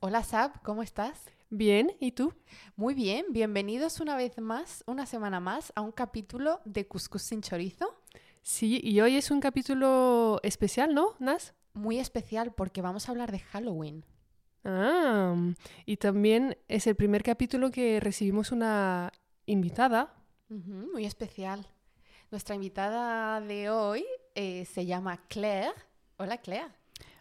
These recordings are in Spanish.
Hola Sab, ¿cómo estás? Bien, ¿y tú? Muy bien, bienvenidos una vez más, una semana más, a un capítulo de Cuscús sin chorizo. Sí, y hoy es un capítulo especial, ¿no, Nas? Muy especial porque vamos a hablar de Halloween. Ah, y también es el primer capítulo que recibimos una invitada. Ujú, muy especial. Nuestra invitada de hoy eh, se llama Claire. Hola Claire.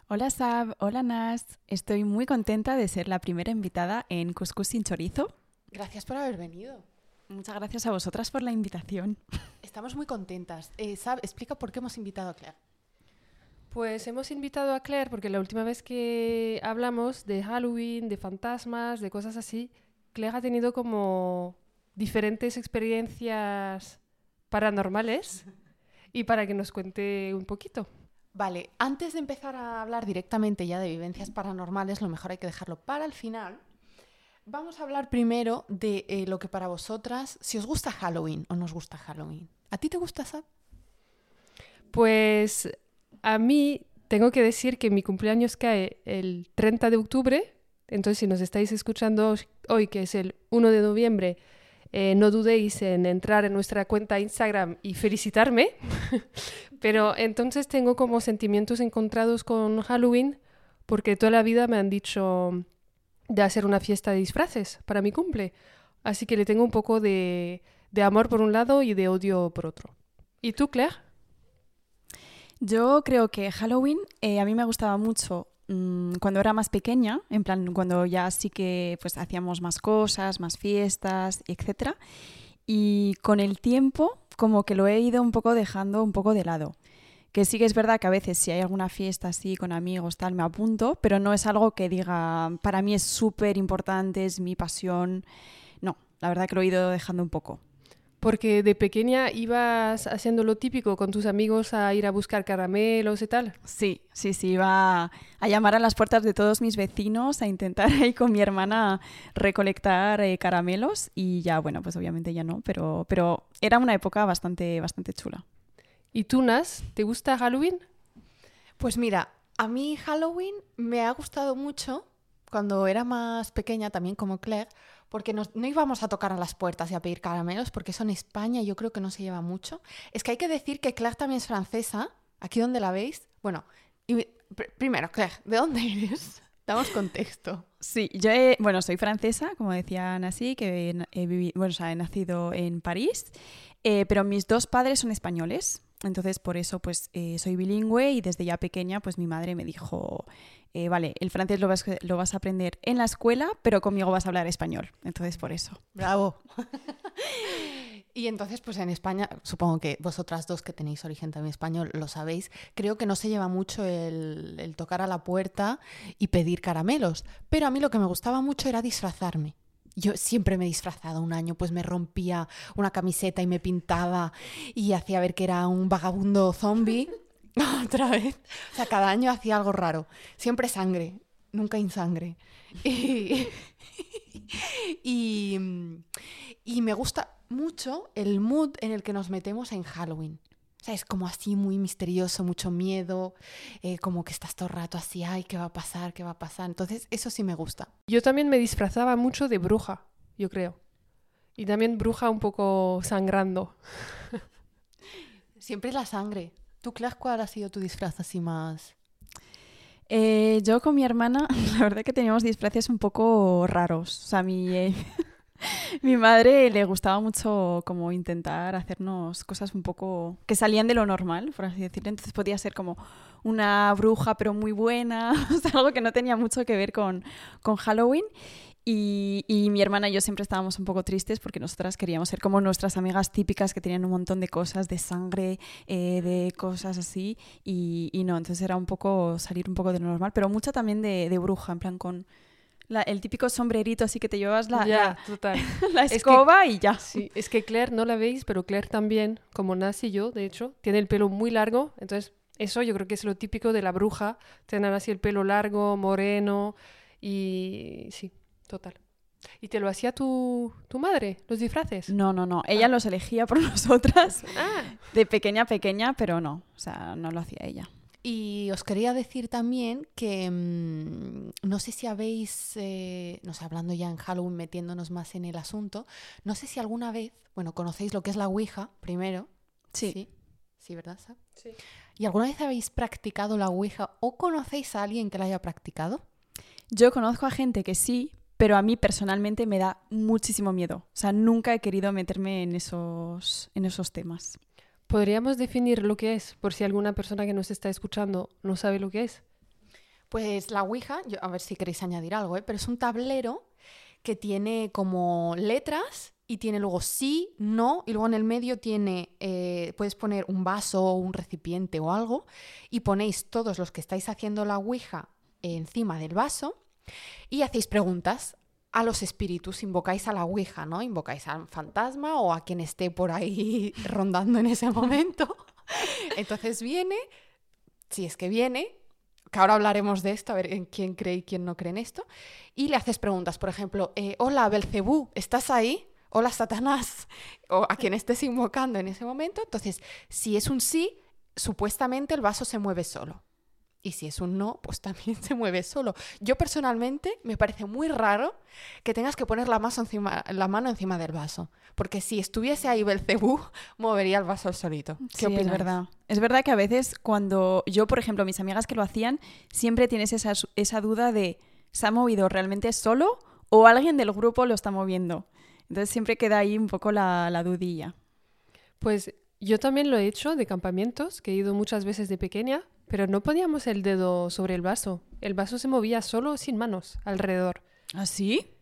Hola Sab, hola Nas. Estoy muy contenta de ser la primera invitada en Cuscús sin chorizo. Gracias por haber venido. Muchas gracias a vosotras por la invitación. Estamos muy contentas. Eh, Sab, explica por qué hemos invitado a Claire. Pues hemos invitado a Claire porque la última vez que hablamos de Halloween, de fantasmas, de cosas así, Claire ha tenido como diferentes experiencias paranormales y para que nos cuente un poquito. Vale, antes de empezar a hablar directamente ya de vivencias paranormales, lo mejor hay que dejarlo para el final. Vamos a hablar primero de eh, lo que para vosotras, si os gusta Halloween o no os gusta Halloween. ¿A ti te gusta, Sab? Pues a mí tengo que decir que mi cumpleaños cae el 30 de octubre, entonces si nos estáis escuchando hoy, que es el 1 de noviembre, eh, no dudéis en entrar en nuestra cuenta Instagram y felicitarme. Pero entonces tengo como sentimientos encontrados con Halloween porque toda la vida me han dicho de hacer una fiesta de disfraces para mi cumple. Así que le tengo un poco de, de amor por un lado y de odio por otro. ¿Y tú, Claire? Yo creo que Halloween eh, a mí me gustaba mucho mmm, cuando era más pequeña, en plan cuando ya sí que pues hacíamos más cosas, más fiestas, etc. Y con el tiempo como que lo he ido un poco dejando un poco de lado. Que sí que es verdad que a veces si hay alguna fiesta así con amigos tal me apunto, pero no es algo que diga para mí es súper importante, es mi pasión. No, la verdad que lo he ido dejando un poco. Porque de pequeña ibas haciendo lo típico con tus amigos a ir a buscar caramelos y tal. Sí, sí, sí, iba a llamar a las puertas de todos mis vecinos a intentar ahí con mi hermana recolectar eh, caramelos y ya, bueno, pues obviamente ya no, pero, pero era una época bastante, bastante chula. ¿Y tú, Nas, te gusta Halloween? Pues mira, a mí Halloween me ha gustado mucho cuando era más pequeña, también como Claire, porque nos, no íbamos a tocar a las puertas y a pedir caramelos, porque eso en España yo creo que no se lleva mucho. Es que hay que decir que Claire también es francesa, aquí donde la veis. Bueno, y, pr primero, Claire, ¿de dónde eres? Damos contexto. Sí, yo he, bueno, soy francesa, como decían así, que he, he, vivido, bueno, o sea, he nacido en París, eh, pero mis dos padres son españoles. Entonces, por eso, pues, eh, soy bilingüe y desde ya pequeña, pues, mi madre me dijo, eh, vale, el francés lo vas, lo vas, a aprender en la escuela, pero conmigo vas a hablar español. Entonces, por eso. Bravo. y entonces, pues en España, supongo que vosotras dos que tenéis origen también español lo sabéis, creo que no se lleva mucho el, el tocar a la puerta y pedir caramelos. Pero a mí lo que me gustaba mucho era disfrazarme. Yo siempre me he disfrazado un año, pues me rompía una camiseta y me pintaba y hacía ver que era un vagabundo zombie. Otra vez. O sea, cada año hacía algo raro. Siempre sangre, nunca insangre. Y, y, y, me gusta mucho el mood en el que nos metemos en Halloween. O sea, es como así muy misterioso, mucho miedo, eh, como que estás todo el rato así, ay, ¿qué va a pasar? ¿Qué va a pasar? Entonces, eso sí me gusta. Yo también me disfrazaba mucho de bruja, yo creo. Y también bruja un poco sangrando. Siempre la sangre. ¿Tú, Claire, cuál ha sido tu disfraz así más? Eh, yo con mi hermana, la verdad que teníamos disfraces un poco raros. O sea, mi, eh, mi madre le gustaba mucho como intentar hacernos cosas un poco que salían de lo normal, por así decirlo. Entonces podía ser como una bruja, pero muy buena, o sea, algo que no tenía mucho que ver con, con Halloween. Y, y, mi hermana y yo siempre estábamos un poco tristes porque nosotras queríamos ser como nuestras amigas típicas que tenían un montón de cosas, de sangre, eh, de cosas así. Y, y, no, entonces era un poco salir un poco de lo normal, pero mucho también de, de bruja, en plan con la, el típico sombrerito así que te llevas la, ya, la, total. la escoba es que, y ya. Sí, es que Claire no la veis, pero Claire también, como Nas y yo, de hecho, tiene el pelo muy largo, entonces eso yo creo que es lo típico de la bruja, tener así el pelo largo, moreno y sí, total. ¿Y te lo hacía tu, tu madre, los disfraces? No, no, no. Ella ah. los elegía por nosotras. Ah. De pequeña a pequeña, pero no. O sea, no lo hacía ella. Y os quería decir también que mm, no sé si habéis, eh, no sé, hablando ya en Halloween, metiéndonos más en el asunto, no sé si alguna vez, bueno, conocéis lo que es la Ouija primero. Sí. Sí, sí ¿verdad? Sab? Sí. ¿Y alguna vez habéis practicado la Ouija o conocéis a alguien que la haya practicado? Yo conozco a gente que sí, pero a mí personalmente me da muchísimo miedo. O sea, nunca he querido meterme en esos, en esos temas. ¿Podríamos definir lo que es, por si alguna persona que nos está escuchando no sabe lo que es? Pues la Ouija, yo, a ver si queréis añadir algo, ¿eh? pero es un tablero que tiene como letras y tiene luego sí, no, y luego en el medio tiene, eh, puedes poner un vaso o un recipiente o algo y ponéis todos los que estáis haciendo la Ouija encima del vaso y hacéis preguntas a los espíritus, invocáis a la Ouija, ¿no? Invocáis al fantasma o a quien esté por ahí rondando en ese momento. Entonces viene, si es que viene, que ahora hablaremos de esto, a ver quién cree y quién no cree en esto, y le haces preguntas, por ejemplo, eh, hola Belcebú, ¿estás ahí? Hola Satanás, o a quien estés invocando en ese momento. Entonces, si es un sí, supuestamente el vaso se mueve solo. Y si es un no, pues también se mueve solo. Yo personalmente me parece muy raro que tengas que poner la, mano encima, la mano encima del vaso. Porque si estuviese ahí Belcebú, movería el vaso solito. ¿Qué Sí, es verdad. Es verdad que a veces cuando yo, por ejemplo, mis amigas que lo hacían, siempre tienes esa, esa duda de ¿se ha movido realmente solo o alguien del grupo lo está moviendo? Entonces siempre queda ahí un poco la, la dudilla. Pues yo también lo he hecho de campamentos, que he ido muchas veces de pequeña, pero no poníamos el dedo sobre el vaso. El vaso se movía solo sin manos alrededor. ¿Ah, sí?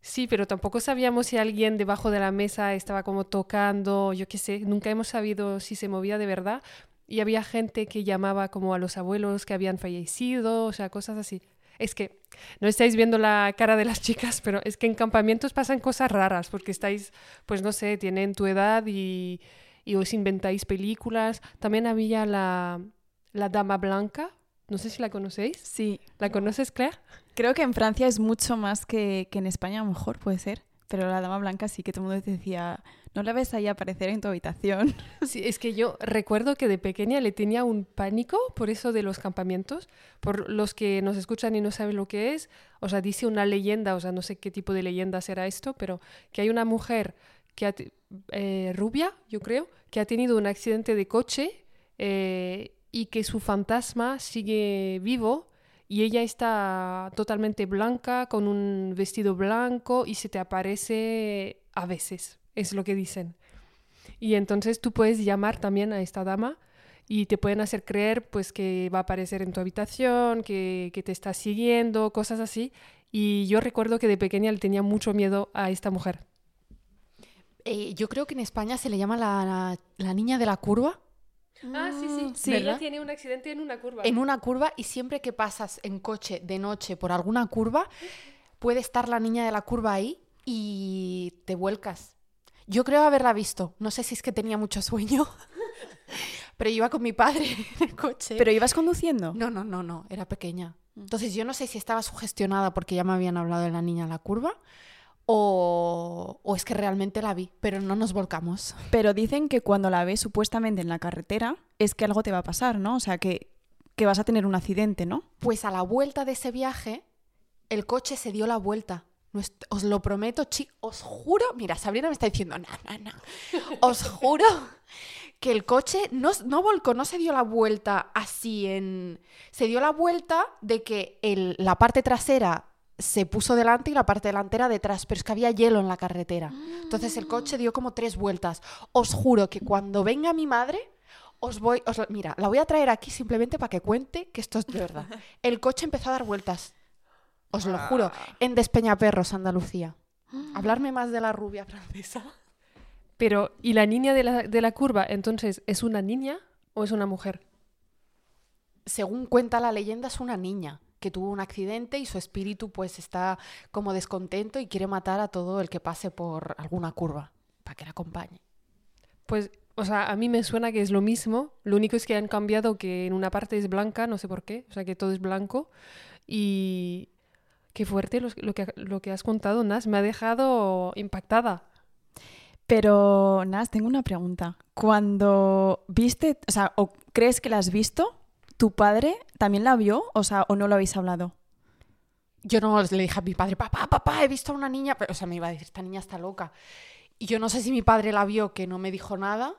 Sí, pero tampoco sabíamos si alguien debajo de la mesa estaba como tocando, yo qué sé, nunca hemos sabido si se movía de verdad. Y había gente que llamaba como a los abuelos que habían fallecido, o sea, cosas así. Es que no estáis viendo la cara de las chicas, pero es que en campamentos pasan cosas raras, porque estáis, pues no sé, tienen tu edad y, y os inventáis películas. También había la, la Dama Blanca, no sé si la conocéis. Sí. ¿La conoces, Claire? Creo que en Francia es mucho más que, que en España, a lo mejor puede ser. Pero la dama blanca sí que todo el mundo te decía, no la ves ahí aparecer en tu habitación. Sí, es que yo recuerdo que de pequeña le tenía un pánico por eso de los campamentos. Por los que nos escuchan y no saben lo que es, o sea, dice una leyenda, o sea, no sé qué tipo de leyenda será esto, pero que hay una mujer que ha eh, rubia, yo creo, que ha tenido un accidente de coche eh, y que su fantasma sigue vivo y ella está totalmente blanca, con un vestido blanco y se te aparece a veces, es lo que dicen. Y entonces tú puedes llamar también a esta dama y te pueden hacer creer pues que va a aparecer en tu habitación, que, que te está siguiendo, cosas así. Y yo recuerdo que de pequeña le tenía mucho miedo a esta mujer. Eh, yo creo que en España se le llama la, la- la niña de la curva. Ah, sí, sí. Sí. Ella ¿Verdad? tiene un accidente en una curva. En una curva y siempre que pasas en coche de noche por alguna curva, puede estar la niña de la curva ahí y te vuelcas. Yo creo haberla visto. No sé si es que tenía mucho sueño, pero iba con mi padre en el coche. ¿Pero ibas conduciendo? No, no, no, no, era pequeña. Entonces yo no sé si estaba sugestionada porque ya me habían hablado de la niña en la curva o, o es que realmente la vi, pero no nos volcamos. Pero dicen que cuando la ves supuestamente en la carretera es que algo te va a pasar, ¿no? O sea, que, que vas a tener un accidente, ¿no? Pues a la vuelta de ese viaje, el coche se dio la vuelta. Os lo prometo, chicos, os juro, mira, Sabrina me está diciendo, no, no, no, os juro que el coche no, no volcó, no se dio la vuelta así en... Se dio la vuelta de que el- la parte trasera se puso delante y la parte delantera detrás, pero es que había hielo en la carretera. Entonces el coche dio como tres vueltas. Os juro que cuando venga mi madre, os voy... Os, mira, la voy a traer aquí simplemente para que cuente que esto es de verdad. El coche empezó a dar vueltas. Os lo juro. En Despeñaperros, Andalucía. Hablarme más de la rubia francesa. Pero, ¿y la niña de la, de la curva, entonces, es una niña o es una mujer? Según cuenta la leyenda, es una niña que tuvo un accidente y su espíritu pues está como descontento y quiere matar a todo el que pase por alguna curva para que la acompañe. Pues, o sea, a mí me suena que es lo mismo. Lo único es que han cambiado que en una parte es blanca, no sé por qué. O sea, que todo es blanco. Y qué fuerte lo, lo que, lo que has contado, Nas. Me ha dejado impactada. Pero, Nas, tengo una pregunta. Cuando viste, o sea, o crees que la has visto, ¿tu padre también la vio? O sea, ¿o no lo habéis hablado? Yo no le dije a mi padre, papá, papá, he visto a una niña, pero, o sea, me iba a decir, esta niña está loca. Y yo no sé si mi padre la vio, que no me dijo nada,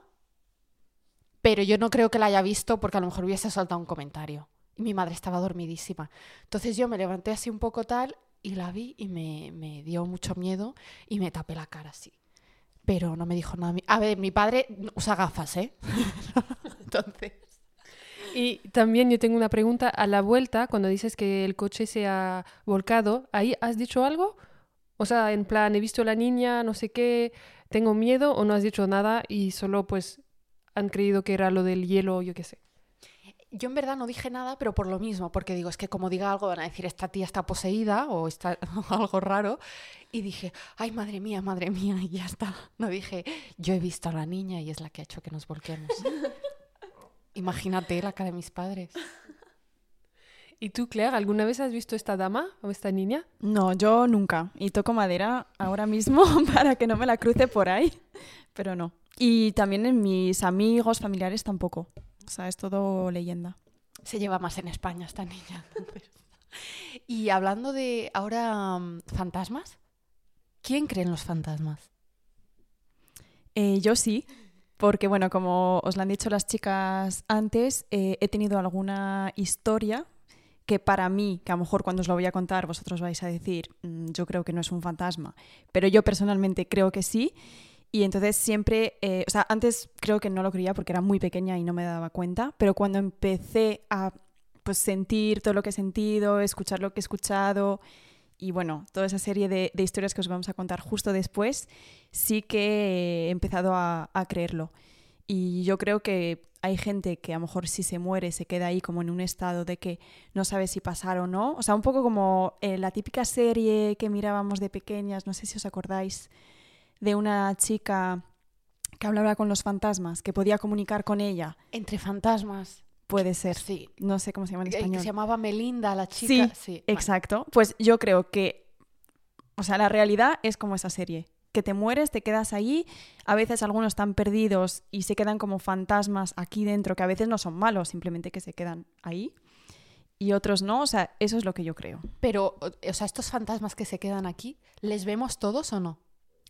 pero yo no creo que la haya visto porque a lo mejor hubiese soltado un comentario. Y mi madre estaba dormidísima. Entonces yo me levanté así un poco tal y la vi y me, me dio mucho miedo y me tapé la cara así. Pero no me dijo nada. A ver, mi padre usa gafas, ¿eh? Entonces... Y también yo tengo una pregunta. A la vuelta, cuando dices que el coche se ha volcado, ¿ahí has dicho algo? O sea, en plan, he visto a la niña, no sé qué, tengo miedo o no has dicho nada y solo pues han creído que era lo del hielo, yo qué sé. Yo en verdad no dije nada, pero por lo mismo, porque digo, es que como diga algo van a decir, esta tía está poseída o está algo raro. Y dije, ay, madre mía, madre mía, y ya está. No dije, yo he visto a la niña y es la que ha hecho que nos volquemos. Imagínate la cara de mis padres. ¿Y tú, Claire, alguna vez has visto esta dama o esta niña? No, yo nunca. Y toco madera ahora mismo para que no me la cruce por ahí. Pero no. Y también en mis amigos, familiares tampoco. O sea, es todo leyenda. Se lleva más en España esta niña. Y hablando de ahora mm, fantasmas, ¿quién cree en los fantasmas? Eh, yo sí, porque bueno, como os lo han dicho las chicas antes, eh, he tenido alguna historia que para mí, que a lo mejor cuando os lo voy a contar vosotros vais a decir, "Mm, yo creo que no es un fantasma, pero yo personalmente creo que sí. Y entonces siempre, eh, o sea, antes creo que no lo creía porque era muy pequeña y no me daba cuenta, pero cuando empecé a pues sentir todo lo que he sentido, escuchar lo que he escuchado y bueno, toda esa serie de, historias que os vamos a contar justo después, sí que he empezado a, a creerlo. Y yo creo que hay gente que a lo mejor si se muere se queda ahí como en un estado de que no sabe si pasar o no. O sea, un poco como eh, la típica serie que mirábamos de pequeñas, no sé si os acordáis, de una chica que hablaba con los fantasmas, que podía comunicar con ella. Entre fantasmas. Puede ser. Sí. No sé cómo se llama en Eh, Que español. se llamaba Melinda, la chica. Sí, Sí, Exacto. Pues yo creo que, o sea, la realidad es como esa serie. Que te mueres, te quedas ahí. A veces algunos están perdidos y se quedan como fantasmas aquí dentro, que a veces no son malos, simplemente que se quedan ahí. Y otros no. O sea, eso es lo que yo creo. Pero, o sea, estos fantasmas que se quedan aquí, ¿les vemos todos o no?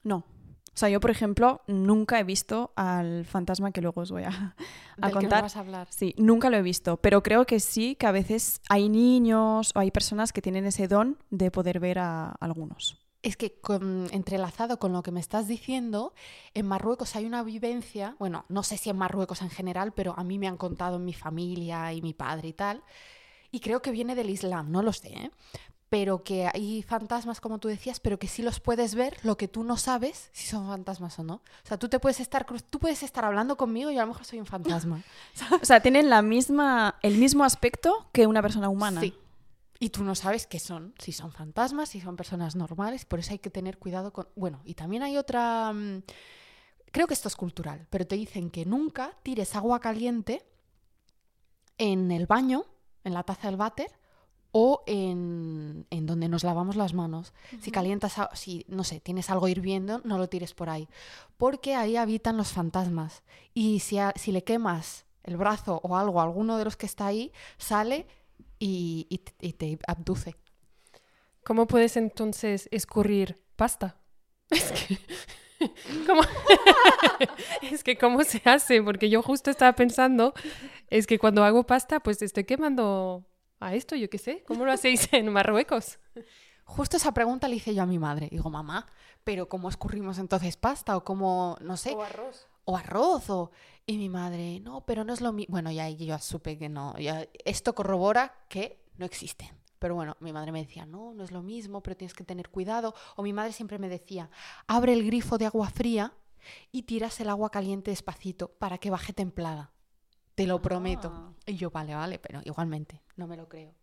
No. O sea, yo, por ejemplo, nunca he visto al fantasma que luego os voy a, a Del que contar. vas a hablar. Sí, nunca lo he visto, pero creo que sí, que a veces hay niños o hay personas que tienen ese don de poder ver a algunos. Es que con- entrelazado con lo que me estás diciendo, en Marruecos hay una vivencia, bueno, no sé si en Marruecos en general, pero a mí me han contado en mi familia y mi padre y tal, y creo que viene del Islam, no lo sé, ¿eh? Pero que hay fantasmas, como tú decías, pero que sí los puedes ver, lo que tú no sabes si son fantasmas o no. O sea, tú te puedes estar, tú puedes estar hablando conmigo y a lo mejor soy un fantasma. O sea, tienen la misma, el mismo aspecto que una persona humana. Sí. Y tú no sabes qué son, si son fantasmas, si son personas normales, por eso hay que tener cuidado con... Bueno, y también hay otra... mm, Creo que esto es cultural, pero te dicen que nunca tires agua caliente en el baño, en la taza del váter, o en, en donde nos lavamos las manos. Si calientas, si, no sé, tienes algo hirviendo, no lo tires por ahí, porque ahí habitan los fantasmas. Y si, a- si le quemas el brazo o algo a alguno de los que está ahí, sale y, y te- y te abduce. ¿Cómo puedes entonces escurrir pasta? Es que... ¿Cómo? es que ¿cómo se hace? Porque yo justo estaba pensando, es que cuando hago pasta, pues estoy quemando a esto, yo qué sé. ¿Cómo lo hacéis en Marruecos? Justo esa pregunta le hice yo a mi madre. Digo, mamá, ¿pero cómo escurrimos entonces pasta? O cómo, no sé, arroz. o arroz, o... Y mi madre, no, pero no es lo mismo. Bueno, ya ahí yo supe que no. ya- Esto corrobora que no existen. Pero bueno, mi madre me decía, no, no es lo mismo, pero tienes que tener cuidado. O mi madre siempre me decía, abre el grifo de agua fría y tiras el agua caliente despacito para que baje templada. Te lo prometo. Ah. Y yo, vale, vale, pero igualmente, no me lo creo.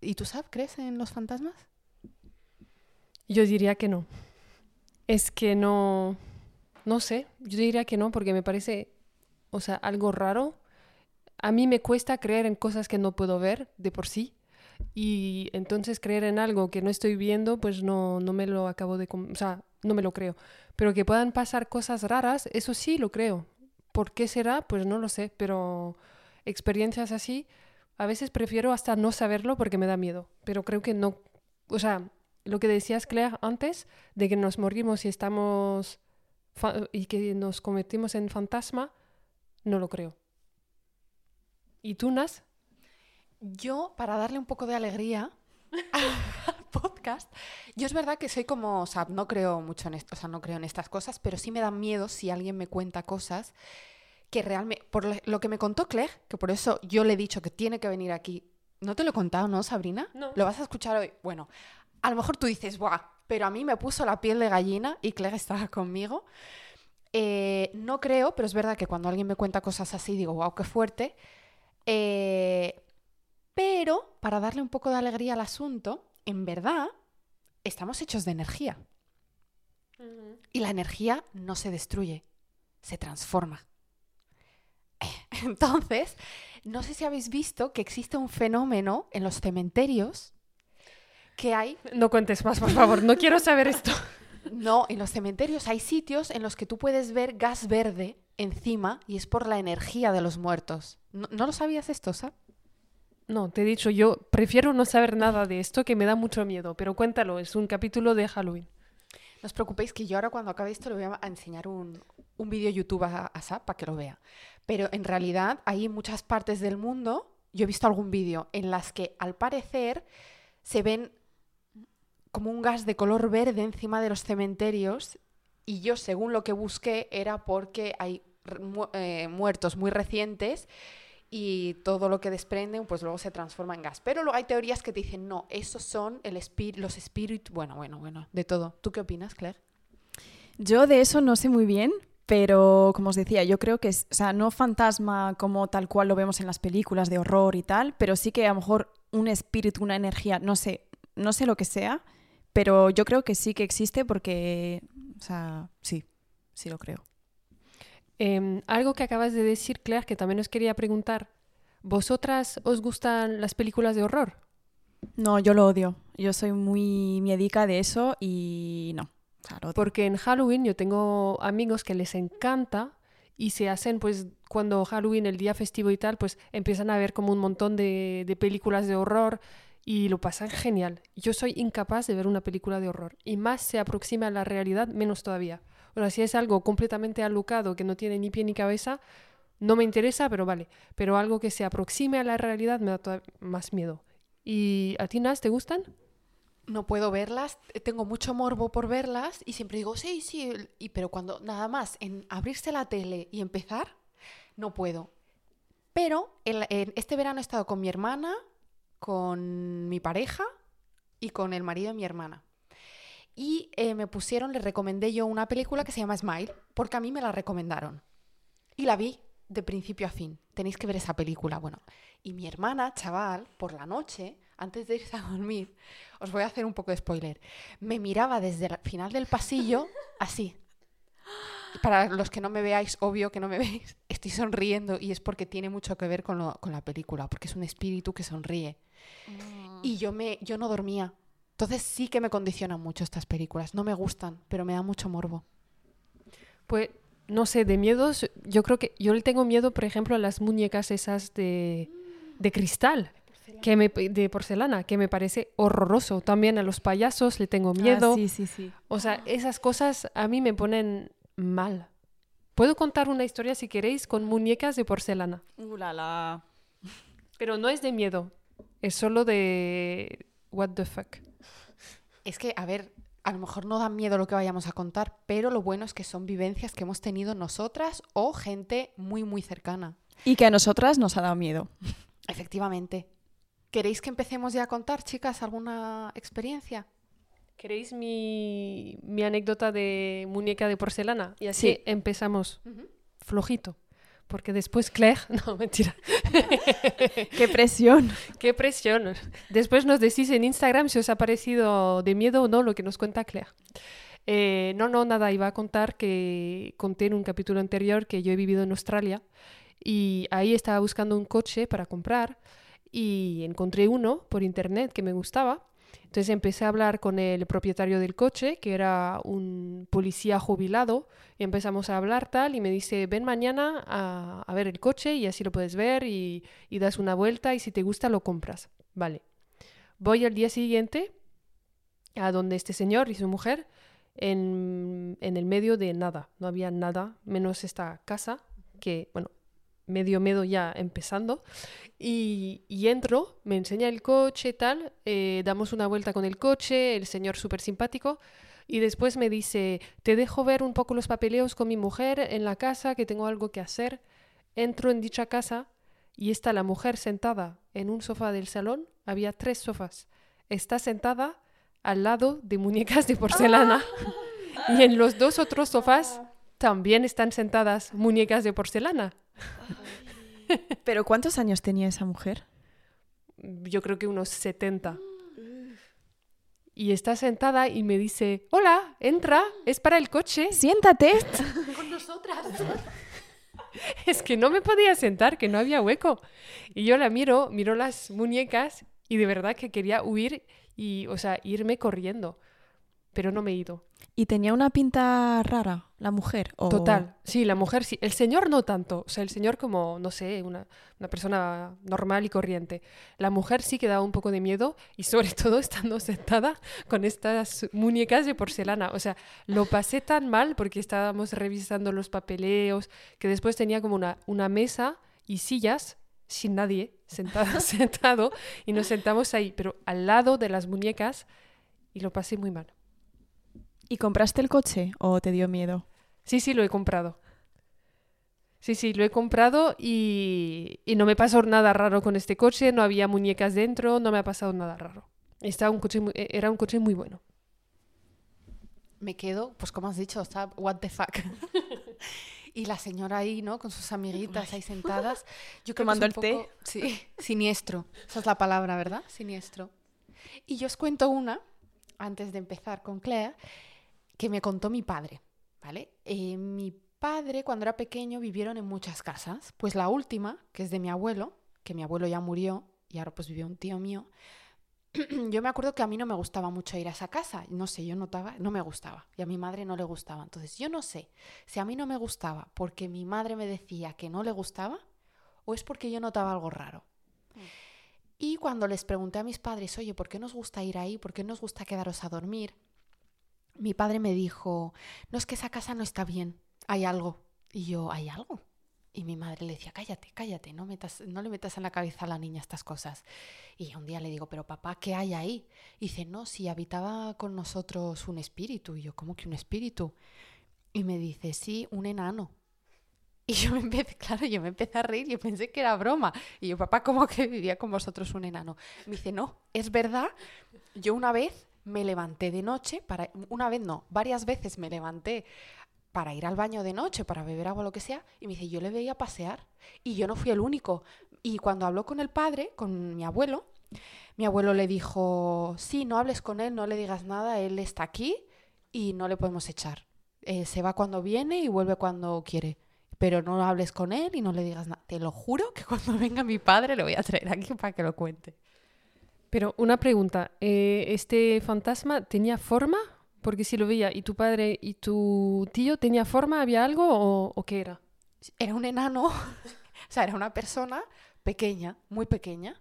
¿Y tú sabes, crees en los fantasmas? Yo diría que no. Es que no, no sé, yo diría que no porque me parece, o sea, algo raro. A mí me cuesta creer en cosas que no puedo ver de por sí. Y entonces creer en algo que no estoy viendo, pues no, no me lo acabo de... O sea, no me lo creo. Pero que puedan pasar cosas raras, eso sí lo creo. ¿Por qué será? Pues no lo sé. Pero experiencias así, A veces prefiero hasta no saberlo porque me da miedo, pero creo que no, o sea, lo que decías Claire antes, de que nos morimos y estamos y que nos convertimos en fantasma, no lo creo. ¿Y tú, Nas? Yo, para darle un poco de alegría al podcast, yo es verdad que soy como, o sea, no creo mucho en esto, o sea, no creo en estas cosas, pero sí me dan miedo si alguien me cuenta cosas que realmente, por lo- que me contó Claire, que por eso yo le he dicho que tiene que venir aquí. ¿No te lo he contado, no, Sabrina? No. Lo vas a escuchar hoy. Bueno, a lo mejor tú dices, ¡buah! Pero a mí me puso la piel de gallina y Claire estaba conmigo. Eh, no creo, pero es verdad que cuando alguien me cuenta cosas así digo, wow, qué fuerte. Eh, pero para darle un poco de alegría al asunto, en verdad estamos hechos de energía. Y la energía no se destruye, se transforma. Entonces, no sé si habéis visto que existe un fenómeno en los cementerios que hay No cuentes más, por favor, no quiero saber esto. no, en los cementerios hay sitios en los que tú puedes ver gas verde encima y es por la energía de los muertos. ¿No, no lo sabías esto, Sa? No, te he dicho, yo prefiero no saber nada de esto que me da mucho miedo, pero cuéntalo, es un capítulo de Halloween. No os preocupéis que yo ahora cuando acabe esto le voy a enseñar un, un vídeo YouTube a, a Sa para que lo vea. Pero en realidad hay muchas partes del mundo, yo he visto algún vídeo en las que al parecer se ven como un gas de color verde encima de los cementerios y yo según lo que busqué era porque hay mu- eh, muertos muy recientes y todo lo que desprenden pues luego se transforma en gas. Pero luego hay teorías que te dicen, no, esos son el espí- los espíritus, bueno, bueno, bueno, de todo. ¿Tú qué opinas, Claire? Yo de eso no sé muy bien, pero como os decía, yo creo que es, o sea, no fantasma como tal cual lo vemos en las películas de horror y tal, pero sí que a lo mejor un espíritu, una energía, no sé, no sé lo que sea, pero yo creo que sí que existe porque, o sea, sí, sí lo creo. Em, algo que acabas de decir, Claire, que también os quería preguntar, ¿vosotras os gustan las películas de horror? No, yo lo odio. Yo soy muy miedica de eso y no. Porque en Halloween yo tengo amigos que les encanta y se hacen, pues, cuando Halloween, el día festivo y tal, pues empiezan a ver como un montón de, de películas de horror y lo pasan genial. Yo soy incapaz de ver una película de horror y más se aproxima a la realidad, menos todavía. O sea, si es algo completamente alocado que no tiene ni pie ni cabeza, no me interesa, pero vale. Pero algo que se aproxime a la realidad me da más miedo. ¿Y a ti, Nas, te gustan? No puedo verlas, eh, tengo mucho morbo por verlas y siempre digo, sí, sí, y, pero cuando nada más en abrirse la tele y empezar, no puedo. Pero este verano he estado con mi hermana, con mi pareja y con el marido de mi hermana. Y eh, me pusieron, le recomendé yo una película que se llama Smile, porque a mí me la recomendaron. Y la vi de principio a fin. Tenéis que ver esa película. Bueno, y mi hermana, chaval, por la noche, antes de irse a dormir, os voy a hacer un poco de spoiler, me miraba desde el final del pasillo así. Para los que no me veáis, obvio que no me veis, estoy sonriendo y es porque tiene mucho que ver con, lo- con la película, porque es un espíritu que sonríe. Y yo, me, yo no dormía. Entonces sí que me condicionan mucho estas películas. No me gustan, pero me da mucho morbo. Pues no sé, de miedos, yo creo que yo le tengo miedo, por ejemplo, a las muñecas esas de, de cristal, que me, de porcelana, que me parece horroroso. También a los payasos le tengo miedo. Ah, sí, sí, sí. O sea, esas cosas a mí me ponen mal. Puedo contar una historia si queréis con muñecas de porcelana, Uh, la, la. pero no es de miedo, es solo de what the fuck. Es que, a ver, a lo mejor no da miedo lo que vayamos a contar, pero lo bueno es que son vivencias que hemos tenido nosotras o gente muy, muy cercana. Y que a nosotras nos ha dado miedo. Efectivamente. ¿Queréis que empecemos ya a contar, chicas, alguna experiencia? ¿Queréis mi, mi anécdota de muñeca de porcelana? Y así Sí. empezamos flojito. Porque después Claire, no, mentira, ¡Qué presión! qué presión. Después nos decís en Instagram si os ha parecido de miedo o no lo que nos cuenta Claire. Eh, no, no, nada, iba a contar que conté en un capítulo anterior que yo he vivido en Australia y ahí estaba buscando un coche para comprar y encontré uno por internet que me gustaba Entonces empecé a hablar con el propietario del coche, que era un policía jubilado, y empezamos a hablar tal, y me dice, ven mañana a, a ver el coche y así lo puedes ver y, y das una vuelta y si te gusta lo compras. Vale. Voy al día siguiente a donde este señor y su mujer en, en el medio de nada, no había nada, menos esta casa, que, bueno, medio medio ya empezando. Y, y entro, me enseña el coche, tal, eh, damos una vuelta con el coche, el señor súper simpático. Y después me dice, te dejo ver un poco los papeleos con mi mujer en la casa, que tengo algo que hacer. Entro en dicha casa y está la mujer sentada en un sofá del salón. Había tres sofás. Está sentada al lado de muñecas de porcelana. Y en los dos otros sofás también están sentadas muñecas de porcelana. ¿Pero cuántos años tenía esa mujer? Yo creo que unos 70. Y está sentada y me dice, hola, entra, es para el coche. Siéntate. Con nosotras. Es que no me podía sentar, que no había hueco. Y yo la miro, miro las muñecas y de verdad que quería huir y, o sea, irme corriendo. Pero no me he ido. ¿Y tenía una pinta rara la mujer? Total, sí, la mujer sí. El señor no tanto. O sea, el señor como, no sé, una, una persona normal y corriente. La mujer sí que daba un poco de miedo y sobre todo estando sentada con estas muñecas de porcelana. O sea, lo pasé tan mal porque estábamos revisando los papeleos que después tenía como una, una mesa y sillas sin nadie sentada, sentado y nos sentamos ahí, pero al lado de las muñecas y lo pasé muy mal. ¿Y compraste el coche o te dio miedo? Sí, sí, lo he comprado. Sí, sí, lo he comprado y, y no me pasó nada raro con este coche, no había muñecas dentro, no me ha pasado nada raro. Está un coche muy- e- era un coche muy bueno. Me quedo, pues como has dicho, está what the fuck. y la señora ahí, ¿no? Con sus amiguitas ahí sentadas. Yo creo Tomando que es un el té. Sí, siniestro. Esa es la palabra, ¿verdad? Siniestro. Y yo os cuento una, antes de empezar con Claire, que me contó mi padre, ¿vale? Eh, mi padre, cuando era pequeño, vivieron en muchas casas. Pues la última, que es de mi abuelo, que mi abuelo ya murió y ahora pues vive un tío mío, yo me acuerdo que a mí no me gustaba mucho ir a esa casa. No sé, yo notaba, no me gustaba. Y a mi madre no le gustaba. Entonces, yo no sé si a mí no me gustaba porque mi madre me decía que no le gustaba o es porque yo notaba algo raro. Y cuando les pregunté a mis padres, oye, ¿por qué nos gusta ir ahí? ¿Por qué nos gusta quedaros a dormir? Mi padre me dijo, no es que esa casa no está bien, hay algo. Y yo, ¿hay algo? Y mi madre le decía, cállate, cállate, no, metas, no le metas en la cabeza a la niña estas cosas. Y un día le digo, pero papá, ¿qué hay ahí? Y dice, no, si habitaba con nosotros un espíritu. Y yo, ¿cómo que un espíritu? Y me dice, sí, un enano. Y yo me empecé, claro, yo me empecé a reír, yo pensé que era broma. Y yo, papá, ¿cómo que vivía con vosotros un enano? Me dice, no, es verdad. Yo una vez me levanté de noche, para, una vez no, varias veces me levanté para ir al baño de noche, para beber agua lo que sea, y me dice, yo le veía pasear. Y yo no fui el único. Y cuando habló con el padre, con mi abuelo, mi abuelo le dijo, sí, no hables con él, no le digas nada, él está aquí y no le podemos echar. Eh, se va cuando viene y vuelve cuando quiere. Pero no hables con él y no le digas nada. Te lo juro que cuando venga mi padre le voy a traer aquí para que lo cuente. Pero una pregunta, ¿eh, ¿este fantasma tenía forma? Porque si lo veía y tu padre y tu tío tenía forma, ¿había algo o, qué era? Era un enano, o sea, era una persona pequeña, muy pequeña,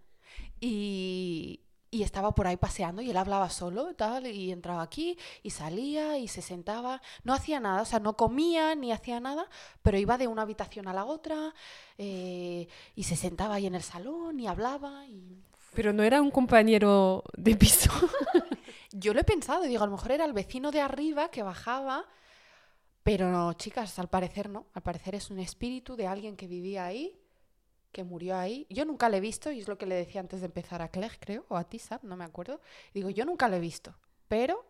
y, estaba por ahí paseando y él hablaba solo tal, y entraba aquí y salía y se sentaba, no hacía nada, o sea, no comía ni hacía nada, pero iba de una habitación a la otra eh, y se sentaba ahí en el salón y hablaba. Y... Pero no era un compañero de piso. Yo lo he pensado, digo, a lo mejor era el vecino de arriba que bajaba, pero no, chicas, al parecer no, al parecer es un espíritu de alguien que vivía ahí que murió ahí. Yo nunca le he visto, y es lo que le decía antes de empezar a Clegg, creo, o a ti, Sab, no me acuerdo. Digo, yo nunca lo he visto, pero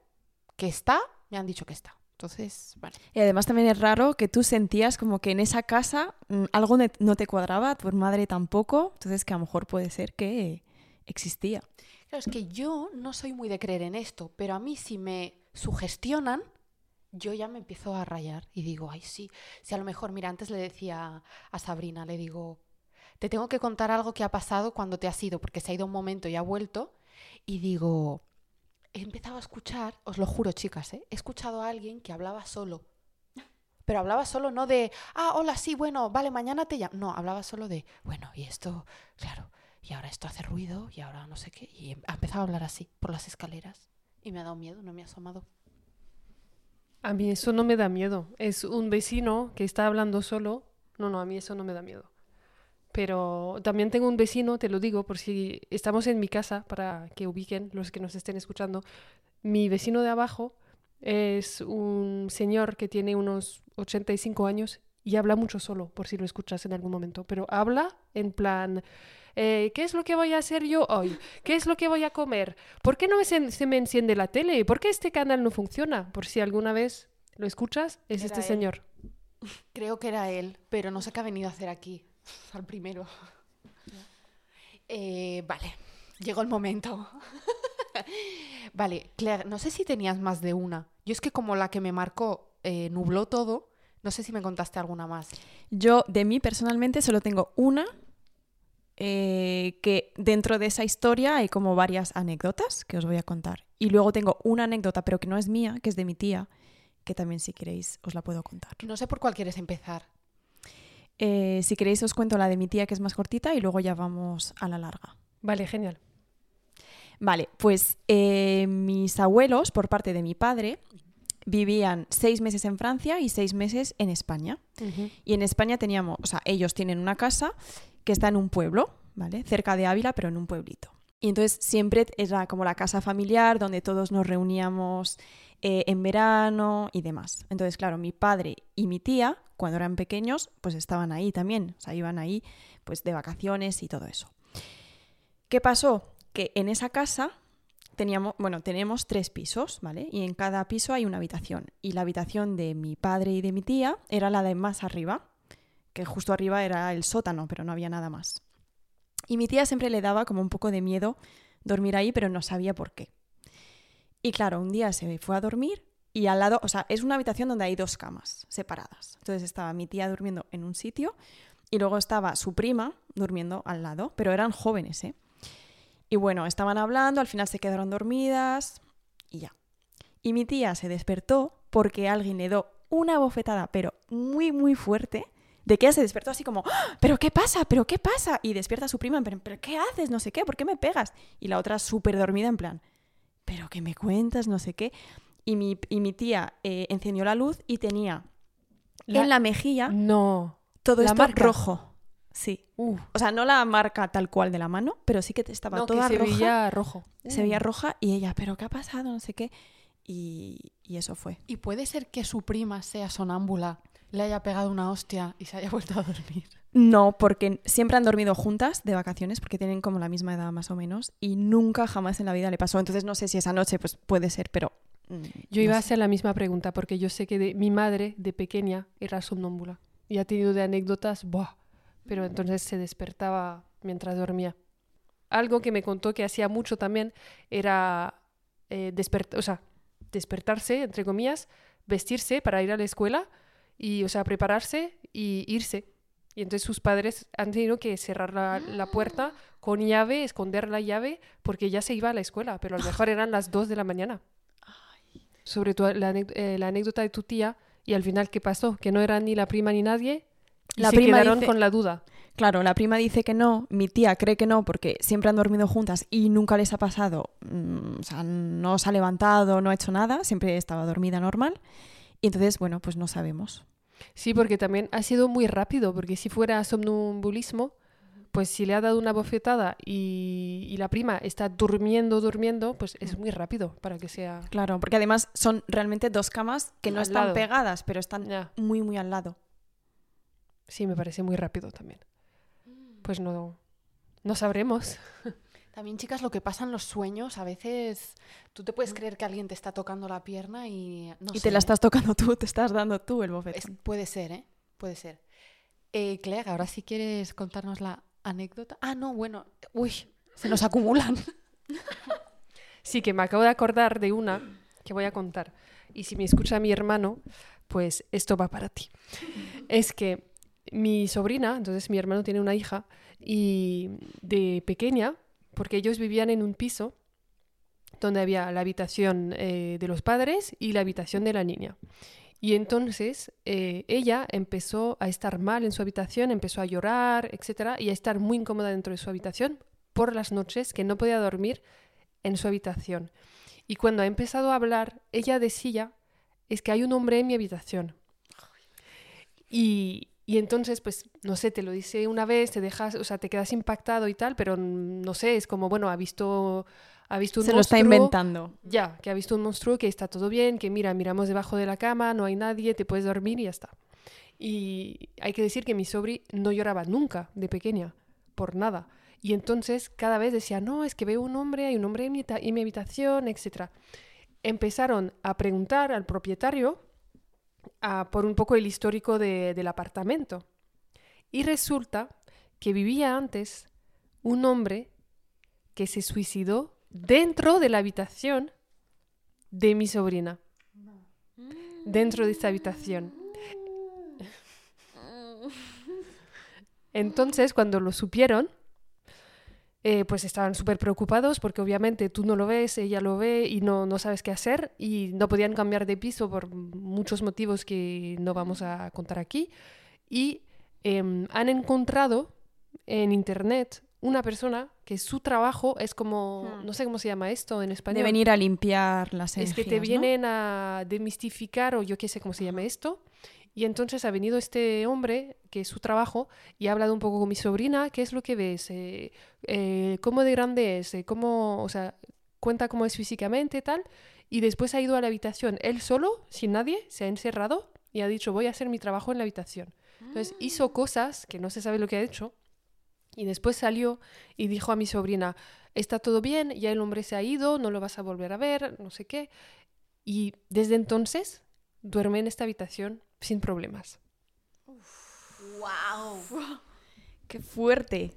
que está, me han dicho que está. Entonces, bueno. Y además también es raro que tú sentías como que en esa casa mm, algo no te cuadraba, tu madre tampoco, entonces que a lo mejor puede ser que existía. Claro, es que yo no soy muy de creer en esto, pero a mí si me sugestionan, yo ya me empiezo a rayar y digo, ay, sí, si a lo mejor, mira, antes le decía a Sabrina, le digo, te tengo que contar algo que ha pasado cuando te has ido, porque se ha ido un momento y ha vuelto, y digo, he empezado a escuchar, os lo juro, chicas, ¿eh? he escuchado a alguien que hablaba solo. Pero hablaba solo no de, ah, hola, sí, bueno, vale, mañana te llamo. No, hablaba solo de, bueno, y esto, claro, y ahora esto hace ruido, y ahora no sé qué. Y em- ha empezado a hablar así, por las escaleras. Y me ha dado miedo, no me ha asomado. A mí eso no me da miedo. Es un vecino que está hablando solo. No, no, a mí eso no me da miedo. Pero también tengo un vecino, te lo digo, por si estamos en mi casa, para que ubiquen los que nos estén escuchando. Mi vecino de abajo es un señor que tiene unos 85 años y habla mucho solo, por si lo escuchas en algún momento. Pero habla en plan, eh, ¿qué es lo que voy a hacer yo hoy? ¿Qué es lo que voy a comer? ¿Por qué no se, se me enciende la tele? ¿Por qué este canal no funciona? Por si alguna vez lo escuchas, es Era este él. señor. Creo que era él, pero no sé qué ha venido a hacer aquí. Al primero. Eh, vale, llegó el momento. vale, Claire, no sé si tenías más de una. Yo es que como la que me marcó eh, nubló todo, no sé si me contaste alguna más. Yo, de mí personalmente, solo tengo una. Eh, que dentro de esa historia hay como varias anécdotas que os voy a contar. Y luego tengo una anécdota, pero que no es mía, que es de mi tía, que también si queréis os la puedo contar. No sé por cuál quieres empezar. Eh, si queréis os cuento la de mi tía, que es más cortita, y luego ya vamos a la larga. Vale, genial. Vale, pues eh, mis abuelos, por parte de mi padre, vivían seis meses en Francia y seis meses en España. Y en España teníamos, o sea, ellos tienen una casa que está en un pueblo, ¿vale? Cerca de Ávila, pero en un pueblito. Y entonces siempre era como la casa familiar donde todos nos reuníamos eh, en verano y demás. Entonces, claro, mi padre y mi tía, cuando eran pequeños, pues estaban ahí también. O sea, iban ahí pues de vacaciones y todo eso. ¿Qué pasó? Que en esa casa teníamos, bueno, tenemos tres pisos, ¿vale? Y en cada piso hay una habitación. Y la habitación de mi padre y de mi tía era la de más arriba, que justo arriba era el sótano, pero no había nada más. Y mi tía siempre le daba como un poco de miedo dormir ahí, pero no sabía por qué. Y claro, un día se fue a dormir y al lado, o sea, es una habitación donde hay dos camas separadas. Entonces estaba mi tía durmiendo en un sitio y luego estaba su prima durmiendo al lado, pero eran jóvenes, ¿eh? Y bueno, estaban hablando, al final se quedaron dormidas y ya. Y mi tía se despertó porque alguien le dio una bofetada, pero muy, muy fuerte, de que ella se despertó así como, "¡Ah! ¿pero qué pasa? ¿pero qué pasa? Y despierta a su prima, en plan, ¿pero qué haces? No sé qué, ¿por qué me pegas? Y la otra súper dormida, en plan, ¿pero qué me cuentas? No sé qué. Y mi, y mi tía eh, encendió la luz y tenía La- en la mejilla No. todo la esto marca. rojo. Sí. Uh, O sea, no la marca tal cual de la mano, pero sí que estaba no, que toda se roja. veía rojo. Se veía roja y ella, ¿pero qué ha pasado? No sé qué. Y, y eso fue. ¿Y puede ser que su prima sea sonámbula, le haya pegado una hostia y se haya vuelto a dormir? No, porque siempre han dormido juntas de vacaciones, porque tienen como la misma edad más o menos, y nunca jamás en la vida le pasó. Entonces no sé si esa noche pues puede ser, pero... mm, Yo no iba a sé. hacer la misma pregunta porque yo sé que de- mi madre de pequeña era somnómbula y ha tenido de anécdotas, ¡buah! pero entonces se despertaba mientras dormía. Algo que me contó que hacía mucho también era eh, despert- o sea, despertarse, entre comillas, vestirse para ir a la escuela y, o sea, prepararse y irse. Y entonces sus padres han tenido que cerrar la, la puerta con llave, esconder la llave, porque ya se iba a la escuela, pero a lo mejor eran las 2 de la mañana. Sobre tu- la, eh, la anécdota de tu tía y al final, ¿qué pasó? Que no era ni la prima ni nadie y La se prima quedaron dice- con la duda. Claro, la prima dice que no, mi tía cree que no, porque siempre han dormido juntas y nunca les ha pasado, mm, o sea, no se ha levantado, no ha hecho nada, siempre estaba dormida normal. Y entonces, bueno, pues no sabemos. Sí, porque también ha sido muy rápido, porque si fuera somnambulismo, pues si le ha dado una bofetada y, y la prima está durmiendo, durmiendo, pues es muy rápido para que sea... Claro, porque además son realmente dos camas que no están lado. pegadas, pero están Ya. muy, muy al lado. Sí, me parece muy rápido también. Pues no, no sabremos. También, chicas, lo que pasa en los sueños, a veces tú te puedes creer que alguien te está tocando la pierna y no y sé, te la estás tocando tú, te estás dando tú el Es- bofetón. puede ser, ¿eh? Puede ser. Eh, Claire, ahora si quieres contarnos la anécdota. Ah, no, bueno. Uy, se nos acumulan. Sí, que me acabo de acordar de una que voy a contar. Y si me escucha mi hermano, pues esto va para ti. Es que mi sobrina, entonces mi hermano tiene una hija, y de pequeña, porque ellos vivían en un piso, donde había la habitación eh, de los padres y la habitación de la niña. Y entonces eh, ella empezó a estar mal en su habitación, empezó a llorar, etc. Y a estar muy incómoda dentro de su habitación por las noches, que no podía dormir en su habitación. Y cuando ha empezado a hablar, ella decía, es que hay un hombre en mi habitación. Y, y entonces, pues, no sé, te lo dice una vez, te dejas, o sea, te quedas impactado y tal, pero no sé, es como, bueno, ha visto, ha visto un Se lo está monstruo, inventando. Ya, que ha visto un monstruo, que está todo bien, que mira, miramos debajo de la cama, no hay nadie, te puedes dormir y ya está. Y hay que decir que mi sobri no lloraba nunca de pequeña, por nada. Y entonces cada vez decía, no, es que veo un hombre, hay un hombre en mi, en mi habitación, etc. Empezaron a preguntar al propietario a- por un poco el histórico de- del apartamento. Y resulta que vivía antes un hombre que se suicidó dentro de la habitación de mi sobrina. Dentro de esta habitación. Entonces, cuando lo supieron, eh, pues estaban súper preocupados porque obviamente tú no lo ves, ella lo ve y no, no sabes qué hacer y no podían cambiar de piso por muchos motivos que no vamos a contar aquí. Y em, han encontrado en internet una persona que su trabajo es como, Hmm. no sé cómo se llama esto en español. De venir a limpiar las Es que te energías, ¿no? vienen a demistificar o yo qué sé cómo se llama esto. Y entonces ha venido este hombre, que es su trabajo, y ha hablado un poco con mi sobrina, ¿qué es lo que ves? Eh, eh, ¿Cómo de grande es? Eh, ¿Cómo, o sea, cuenta cómo es físicamente tal? Y después ha ido a la habitación, él solo, sin nadie, se ha encerrado y ha dicho, voy a hacer mi trabajo en la habitación. Entonces hizo cosas que no se sabe lo que ha hecho. Y después salió y dijo a mi sobrina, está todo bien, ya el hombre se ha ido, no lo vas a volver a ver, no sé qué. Y desde entonces duerme en esta habitación sin problemas. ¡Wow! ¡Qué fuerte!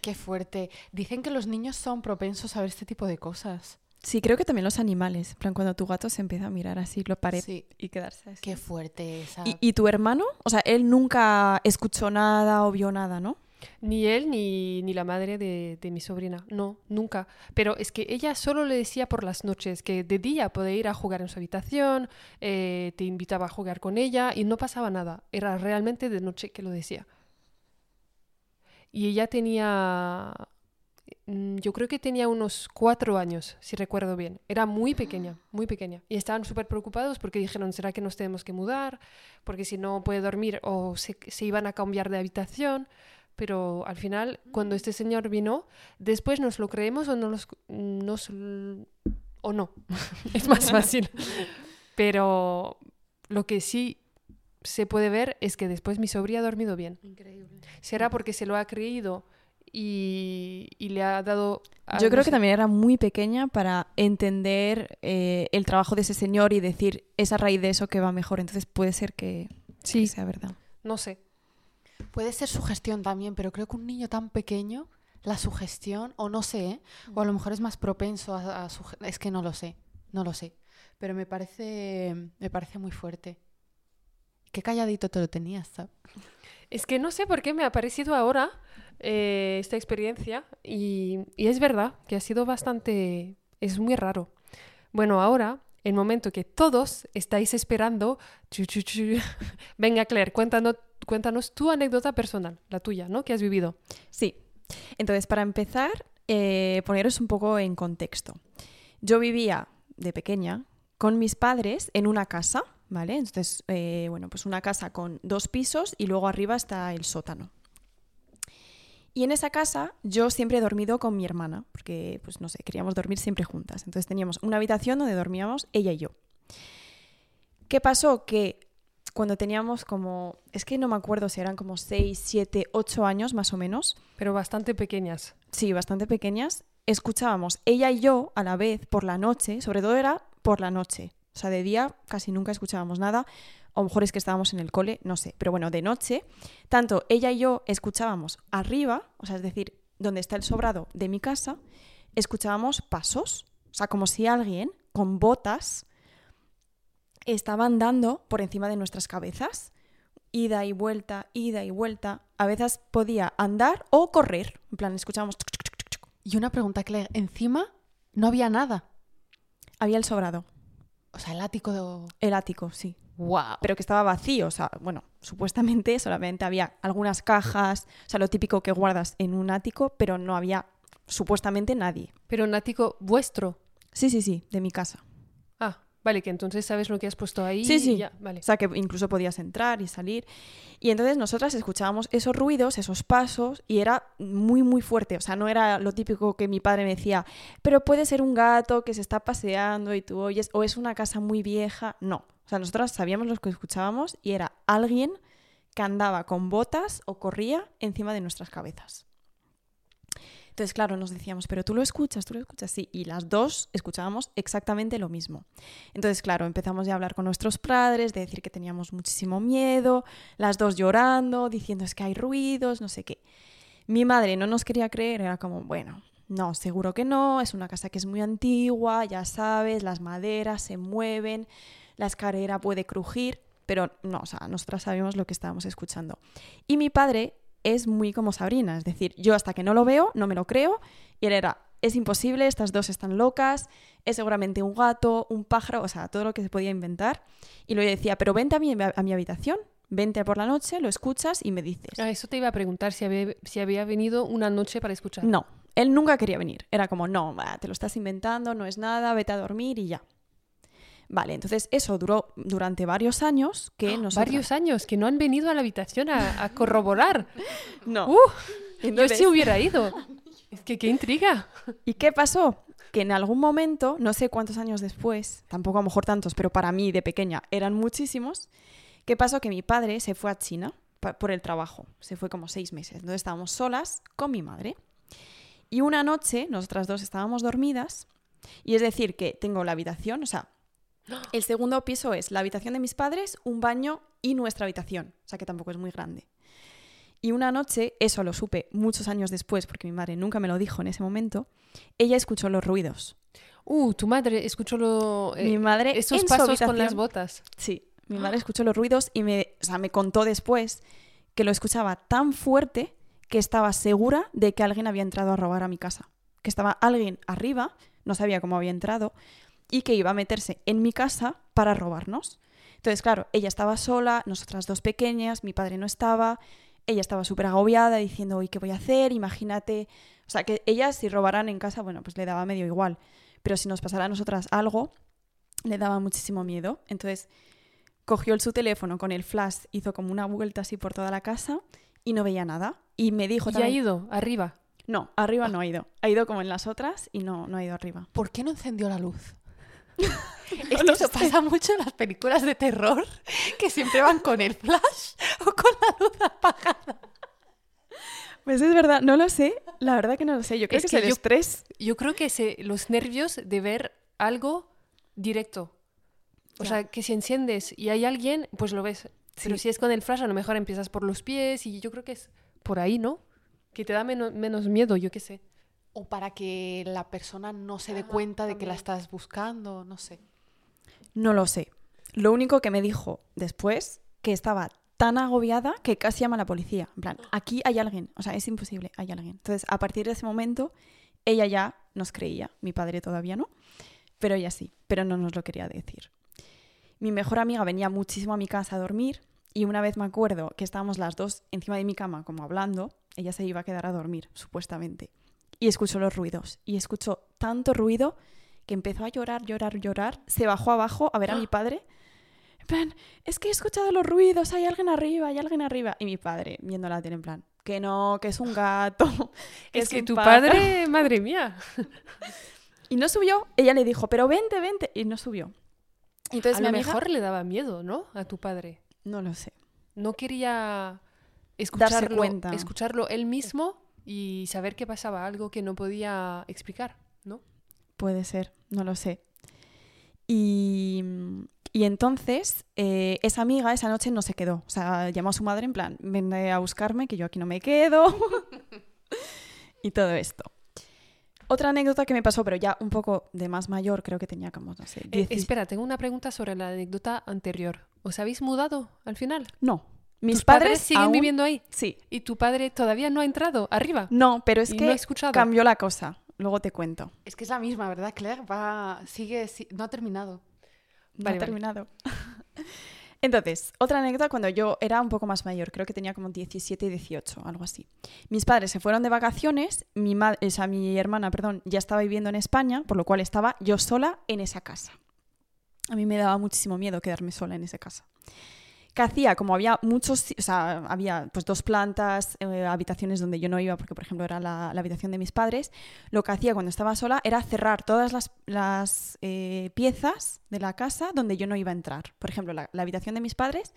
Qué fuerte. Dicen que los niños son propensos a ver este tipo de cosas. Sí, creo que también los animales. En plan, cuando tu gato se empieza a mirar así la pared Sí. y quedarse así. Qué fuerte esa. ¿Y, y tu hermano? O sea, él nunca escuchó nada o vio nada, ¿no? Ni él ni, ni la madre de, de mi sobrina, no, nunca. Pero es que ella solo le decía por las noches que de día podía ir a jugar en su habitación, eh, te invitaba a jugar con ella y no pasaba nada. Era realmente de noche que lo decía. Y ella tenía, mm, yo creo que tenía unos cuatro años, si recuerdo bien. Era muy pequeña, muy pequeña. Y estaban súper preocupados porque dijeron, ¿será que nos tenemos que mudar? Porque si no puede dormir o se, se iban a cambiar de habitación. Pero al final, cuando este señor vino, después nos lo creemos o no los, nos, o no. es más fácil. Pero lo que sí se puede ver es que después mi sobrina ha dormido bien. Increíble. ¿Será porque se lo ha creído y, y le ha dado... a- Yo creo que también era muy pequeña para entender eh, el trabajo de ese señor y decir, es a raíz de eso que va mejor. Entonces puede ser que, Sí, que sea verdad. no sé. Puede ser sugestión también, pero creo que un niño tan pequeño, la sugestión, o no sé, ¿eh? o a lo mejor es más propenso a, a Es que no lo sé, no lo sé. Pero me parece, me parece muy fuerte. Qué calladito te lo tenías, ¿sabes? Es que no sé por qué me ha parecido ahora eh, esta experiencia y, y es verdad que ha sido bastante... es muy raro. Bueno, ahora, el momento que todos estáis esperando... Venga, Claire, cuéntanos, cuéntanos tu anécdota personal, la tuya, ¿no? Que has vivido. Sí. Entonces, para empezar, eh, poneros un poco en contexto. Yo vivía de pequeña con mis padres en una casa, ¿vale? Entonces, eh, bueno, pues una casa con dos pisos y luego arriba está el sótano. Y en esa casa yo siempre he dormido con mi hermana, porque, pues no sé, queríamos dormir siempre juntas. Entonces teníamos una habitación donde dormíamos ella y yo. ¿Qué pasó? Que cuando teníamos como, es que no me acuerdo si eran como 6, 7, 8 años más o menos, Pero bastante pequeñas. sí, bastante pequeñas, escuchábamos ella y yo a la vez por la noche, sobre todo era por la noche. O sea, de día casi nunca escuchábamos nada. O a lo mejor es que estábamos en el cole, no sé. Pero bueno, de noche, tanto ella y yo escuchábamos arriba, o sea, es decir, donde está el sobrado de mi casa, escuchábamos pasos. O sea, como si alguien con botas estaba andando por encima de nuestras cabezas. Ida y vuelta, ida y vuelta. A veces podía andar o correr. En plan, escuchábamos... Y una pregunta, Claire, encima no había nada. había el sobrado. O sea, el ático de... El ático, sí. ¡Wow! Pero que estaba vacío, o sea, bueno, supuestamente solamente había algunas cajas, o sea, lo típico que guardas en un ático, pero no había supuestamente nadie. Pero un ático vuestro. Sí, sí, sí, de mi casa. Vale, que entonces sabes lo que has puesto ahí. Sí, sí. y ya, vale. O sea, que incluso podías entrar y salir. Y entonces nosotras escuchábamos esos ruidos, esos pasos, y era muy, muy fuerte. O sea, no era lo típico que mi padre me decía, pero puede ser un gato que se está paseando y tú oyes, o es una casa muy vieja. No. O sea, nosotras sabíamos lo que escuchábamos y era alguien que andaba con botas o corría encima de nuestras cabezas. Entonces, claro, nos decíamos, pero tú lo escuchas, tú lo escuchas, sí. Y las dos escuchábamos exactamente lo mismo. Entonces, claro, empezamos ya a hablar con nuestros padres, de decir que teníamos muchísimo miedo, las dos llorando, diciendo es que hay ruidos, no sé qué. Mi madre no nos quería creer, era como, bueno, no, seguro que no, es una casa que es muy antigua, ya sabes, las maderas se mueven, la escalera puede crujir, pero no, o sea, nosotras sabíamos lo que estábamos escuchando. Y mi padre es muy como Sabrina, es decir, yo hasta que no lo veo, no me lo creo, y él era, es imposible, estas dos están locas, es seguramente un gato, un pájaro, o sea, todo lo que se podía inventar. Y luego decía, pero vente a mi, a mi habitación, vente por la noche, lo escuchas y me dices. Ah, eso te iba a preguntar si había, si había venido una noche para escuchar. No, él nunca quería venir, era como, no, te lo estás inventando, no es nada, vete a dormir y ya. Vale, entonces eso duró durante varios años que nosotras- Varios años que no han venido a la habitación a, a corroborar. No. ¡Uh! Entonces- sí hubiera ido. Es que qué intriga. ¿Y qué pasó? Que en algún momento, no sé cuántos años después, tampoco a lo mejor tantos, pero para mí de pequeña eran muchísimos, ¿qué pasó? Que mi padre se fue a China por el trabajo, se fue como seis meses, entonces estábamos solas con mi madre. Y una noche, nosotras dos estábamos dormidas, y es decir, que tengo la habitación, o sea, el segundo piso es la habitación de mis padres, un baño y nuestra habitación, o sea que tampoco es muy grande. Y una noche, eso lo supe muchos años después, porque mi madre nunca me lo dijo en ese momento, ella escuchó los ruidos. Uh, tu madre escuchó lo, eh, mi madre esos pasos con las botas. Sí, mi madre escuchó los ruidos y me, o sea, me contó después que lo escuchaba tan fuerte que estaba segura de que alguien había entrado a robar a mi casa. Que estaba alguien arriba, no sabía cómo había entrado, y que iba a meterse en mi casa para robarnos. Entonces, claro, ella estaba sola, nosotras dos pequeñas, mi padre no estaba, ella estaba súper agobiada diciendo, uy, ¿qué voy a hacer? Imagínate. O sea, que ella si robaran en casa, bueno, pues le daba medio igual. Pero si nos pasara a nosotras algo, le daba muchísimo miedo. Entonces, cogió el, su teléfono con el flash, hizo como una vuelta así por toda la casa y no veía nada. Y me dijo Y ha también... ido arriba. No, arriba no ha ido. Ha ido como en las otras y no, no ha ido arriba. ¿Por qué no encendió la luz? Es No que eso sé. pasa mucho en las películas de terror, que siempre van con el flash o con la luz apagada. Pues es verdad, no lo sé. La verdad que no lo sé. Yo creo Es que, que es el yo- estrés. Yo creo que se, los nervios de ver algo directo. O Ya. sea, que si enciendes y hay alguien, pues lo ves. Pero si es con el flash, a lo mejor empiezas por los pies y yo creo que es por ahí, ¿no? Que te da menos, menos miedo, yo qué sé. O para que la persona no se dé cuenta de que la estás buscando, no sé. No lo sé. Lo único que me dijo después, que estaba tan agobiada que casi llama a la policía. En plan, aquí hay alguien. O sea, es imposible, hay alguien. Entonces, a partir de ese momento, ella ya nos creía. Mi padre todavía no. Pero ella sí. Pero no nos lo quería decir. Mi mejor amiga venía muchísimo a mi casa a dormir. Y una vez me acuerdo que estábamos las dos encima de mi cama, como hablando. Ella se iba a quedar a dormir, supuestamente. Y escuchó los ruidos. Y escuchó tanto ruido que empezó a llorar, llorar, llorar. Se bajó abajo a ver a mi padre. En plan, es que he escuchado los ruidos, hay alguien arriba, hay alguien arriba. Y mi padre, viendo la tele, en plan, que no, que es un gato. que Es que tu pájaro". padre, madre mía. Y no subió. Ella le dijo, pero vente, vente. Y no subió. Entonces a lo amiga- mejor le daba miedo, ¿no? A tu padre. No lo sé. No quería escucharlo, cuenta. escucharlo él mismo y saber que pasaba algo que no podía explicar, ¿no? Puede ser, no lo sé. Y, y entonces, eh, esa amiga esa noche no se quedó. O sea, llamó a su madre en plan, ven a buscarme, que yo aquí no me quedo. y todo esto. Otra anécdota que me pasó, pero ya un poco de más mayor, creo que tenía como, no sé, Eh, 10 espera, tengo una pregunta sobre la anécdota anterior. ¿Os habéis mudado al final? No, mis ¿Tus padres, padres siguen aún- viviendo ahí? Sí. ¿Y tu padre todavía no ha entrado arriba? No, pero es ¿Y que no ha escuchado? cambió la cosa. luego te cuento. Es que es la misma, ¿verdad, Claire? Va, sigue, si- no ha terminado. No Vale, vale. terminado. Entonces, otra anécdota cuando yo era un poco más mayor, creo que tenía como 17 y 18, algo así. Mis padres se fueron de vacaciones, mi, ma- o sea, mi hermana, perdón, ya estaba viviendo en España, por lo cual estaba yo sola en esa casa. A mí me daba muchísimo miedo quedarme sola en esa casa. ¿Qué hacía? Como había muchos, o sea, había pues dos plantas, eh, habitaciones donde yo no iba, porque por ejemplo era la, habitación de mis padres, lo que hacía cuando estaba sola era cerrar todas las, eh, piezas de la casa donde yo no iba a entrar. Por ejemplo, la habitación de mis padres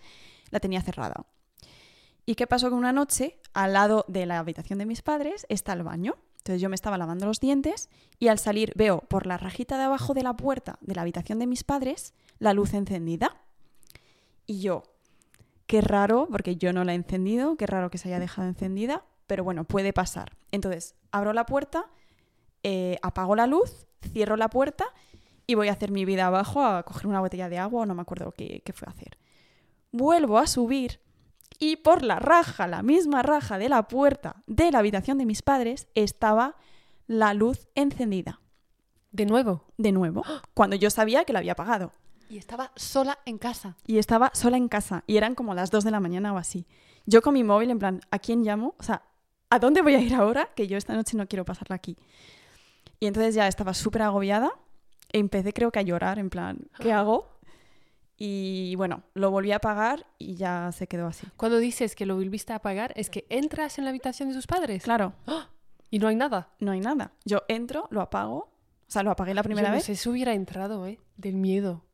la tenía cerrada. ¿Y qué pasó que una noche, al lado de la habitación de mis padres, está el baño? Entonces yo me estaba lavando los dientes y al salir veo por la rajita de abajo de la puerta de la habitación de mis padres la luz encendida. Y yo, qué raro, porque yo no la he encendido, qué raro que se haya dejado encendida, pero bueno, puede pasar. Entonces abro la puerta, eh, apago la luz, cierro la puerta y voy a hacer mi vida abajo a coger una botella de agua o no me acuerdo qué, qué fue a hacer. Vuelvo a subir y por la raja, la misma raja de la puerta de la habitación de mis padres, estaba la luz encendida. De nuevo. De nuevo, cuando yo sabía que la había apagado. Y estaba sola en casa. Y estaba sola en casa. Y eran como las 2 de la mañana o así. Yo con mi móvil, en plan, ¿a quién llamo? O sea, ¿a dónde voy a ir ahora? Que yo esta noche no quiero pasarla aquí. Y entonces ya estaba súper agobiada. E empecé, creo que a llorar, en plan, ¿qué hago? Y bueno, lo volví a apagar y ya se quedó así. Cuando dices que lo volviste a apagar, es que entras en la habitación de tus padres Claro, y no hay nada. no hay nada. Yo entro, lo apago. O sea, lo apagué la primera Yo no vez. sé si hubiera entrado, ¿eh? Del miedo.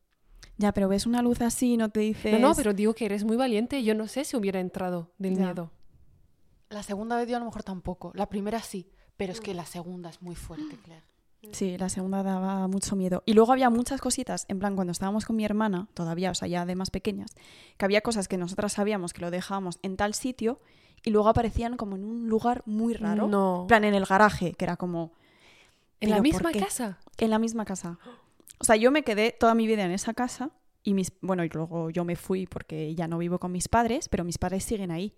Ya, pero ves una luz así y no te dices... No, no, pero digo que eres muy valiente. Yo no sé si hubiera entrado del Ya. miedo. La segunda vez yo a lo mejor tampoco. La primera sí, pero es que la segunda es muy fuerte, Claire. Sí, la segunda daba mucho miedo. Y luego había muchas cositas, en plan, cuando estábamos con mi hermana, todavía, o sea, ya de más pequeñas, que había cosas que nosotras sabíamos que lo dejábamos en tal sitio y luego aparecían como en un lugar muy raro. No. En plan, en el garaje, que era como ¿En la ¿pero por misma casa? en la misma casa. O sea, yo me quedé toda mi vida en esa casa y mis, bueno, y luego yo me fui porque ya no vivo con mis padres, pero mis padres siguen ahí.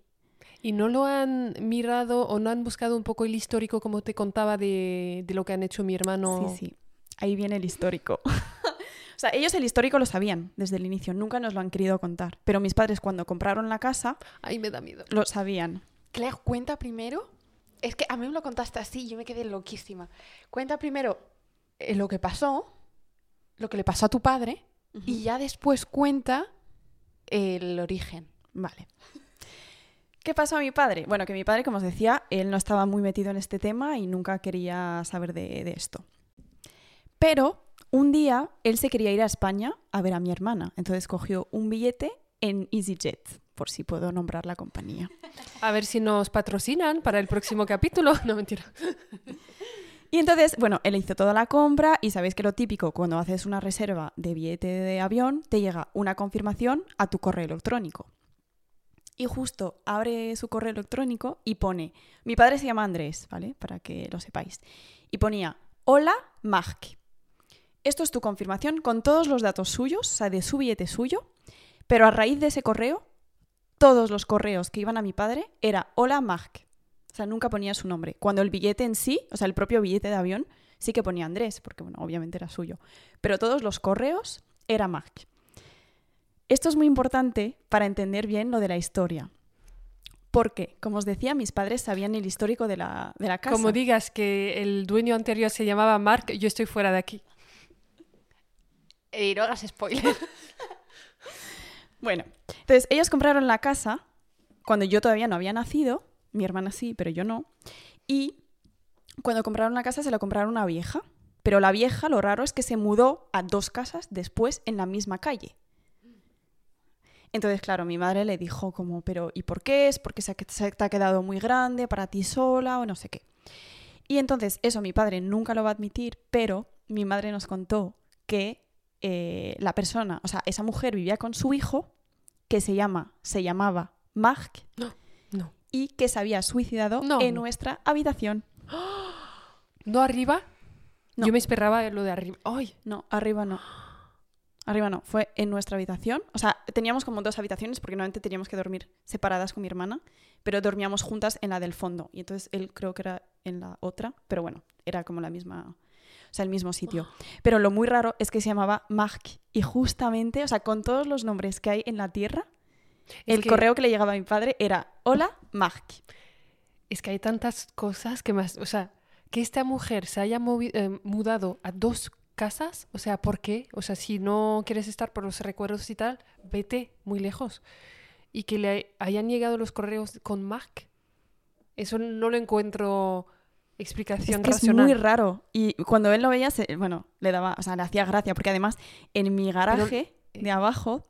¿Y no lo han mirado o no han buscado un poco el histórico, como te contaba, de, de lo que han hecho mi hermano? Sí, sí. Ahí viene el histórico. o sea, ellos el histórico lo sabían desde el inicio, nunca nos lo han querido contar. Pero mis padres cuando compraron la casa Ay, me da miedo. lo sabían. Claire, cuenta primero. Es que a mí me lo contaste así y yo me quedé loquísima. Cuenta primero eh, lo que pasó, lo que le pasó a tu padre, y ya después cuenta el origen. Vale. ¿Qué pasó a mi padre? Bueno, que mi padre, como os decía, él no estaba muy metido en este tema y nunca quería saber de, de esto. Pero un día él se quería ir a España a ver a mi hermana. Entonces cogió un billete en EasyJet, por si puedo nombrar la compañía. A ver si nos patrocinan para el próximo capítulo. No, mentira. Y entonces, bueno, él hizo toda la compra y sabéis que lo típico, cuando haces una reserva de billete de avión, te llega una confirmación a tu correo electrónico. Y justo abre su correo electrónico y pone, mi padre se llama Andrés, ¿vale? Para que lo sepáis. Y ponía, hola, Marc. Esto es tu confirmación con todos los datos suyos, o sea, de su billete suyo, pero a raíz de ese correo, todos los correos que iban a mi padre era, hola, Marc. O sea, nunca ponía su nombre. Cuando el billete en sí, o sea, el propio billete de avión, sí que ponía Andrés, porque bueno, obviamente era suyo. Pero todos los correos era Marc. Esto es muy importante para entender bien lo de la historia. Porque, como os decía, mis padres sabían el histórico de la, de la casa. Como digas que el dueño anterior se llamaba Mark, yo estoy fuera de aquí. Y no hagas spoiler. Bueno, entonces ellos compraron la casa cuando yo todavía no había nacido, mi hermana sí, pero yo no, y cuando compraron la casa se la compraron a una vieja, pero la vieja lo raro es que se mudó a dos casas después en la misma calle. Entonces, claro, mi madre le dijo como, pero ¿y por qué es? Porque se, se te ha quedado muy grande para ti sola o no sé qué. Y entonces, eso mi padre nunca lo va a admitir, pero mi madre nos contó que eh, la persona, o sea, esa mujer vivía con su hijo, que se llama, se llamaba Marc, No. Y que se había suicidado No. en nuestra habitación. ¿No arriba? No. Yo me esperaba lo de arriba. ¡Ay! No, arriba no. Arriba no, fue en nuestra habitación. O sea, teníamos como dos habitaciones porque normalmente teníamos que dormir separadas con mi hermana, pero dormíamos juntas en la del fondo. Y entonces él creo que era en la otra, pero bueno, era como la misma, o sea, el mismo sitio. Pero lo muy raro es que se llamaba Marc y justamente, o sea, con todos los nombres que hay en la Tierra, el que- correo que le llegaba a mi padre era Hola, Marc. Es que hay tantas cosas que más, o sea, que esta mujer se haya eh, mudado a dos casas, o sea, ¿por qué? O sea, si no quieres estar por los recuerdos y tal, vete muy lejos. Y que le hayan llegado los correos con Mac, eso no lo encuentro Es explicación que es muy raro. Y cuando él lo veía, se- bueno, le daba, o sea, le hacía gracia, porque además en mi garaje de abajo,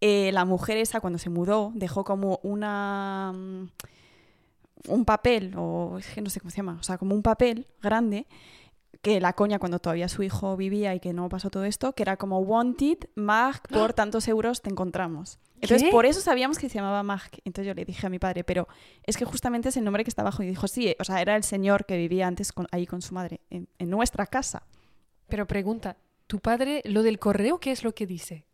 eh, la mujer esa cuando se mudó dejó como una mm, un papel, o es que no sé cómo se llama, o sea, como un papel grande que la coña cuando todavía su hijo vivía y que no pasó todo esto, que era como Wanted, Mark, por tantos euros te encontramos. Entonces, ¿Qué? por eso sabíamos que se llamaba Mark. Entonces yo le dije a mi padre, pero es que justamente es el nombre que está abajo. Y dijo, sí, o sea, era el señor que vivía antes con- ahí con su madre, en, en nuestra casa. Pero pregunta, ¿tu padre lo del correo qué es lo que dice?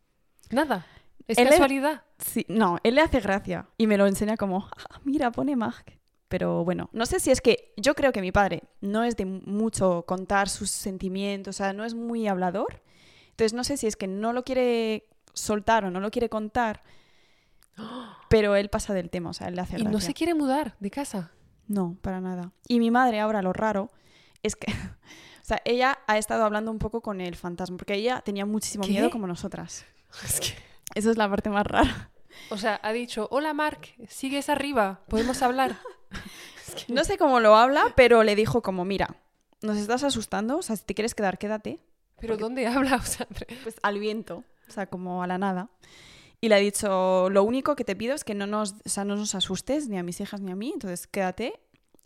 Nada. Es Él casualidad. Sí, no, él le hace gracia y me lo enseña como, "Ah, mira, pone Mark. Pero bueno, no sé si es que yo creo que mi padre no es de mucho contar sus sentimientos, o sea, no es muy hablador. Entonces no sé si es que no lo quiere soltar o no lo quiere contar, pero él pasa del tema, o sea, él le hace Y gracia. no se quiere mudar de casa. No, para nada. Y mi madre ahora lo raro es que, o sea, ella ha estado hablando un poco con el fantasma, porque ella tenía muchísimo ¿Qué? miedo como nosotras. Es que- Esa es la parte más rara. O sea, ha dicho, hola Mark, sigues arriba, podemos hablar. No sé cómo lo habla, pero le dijo como, mira, nos estás asustando, o sea, si te quieres quedar, quédate. Pero Porque- ¿dónde habla? O sea, Pues al viento, o sea, como a la nada. Y le ha dicho, lo único que te pido es que no nos, o sea, no nos asustes, ni a mis hijas ni a mí, entonces quédate.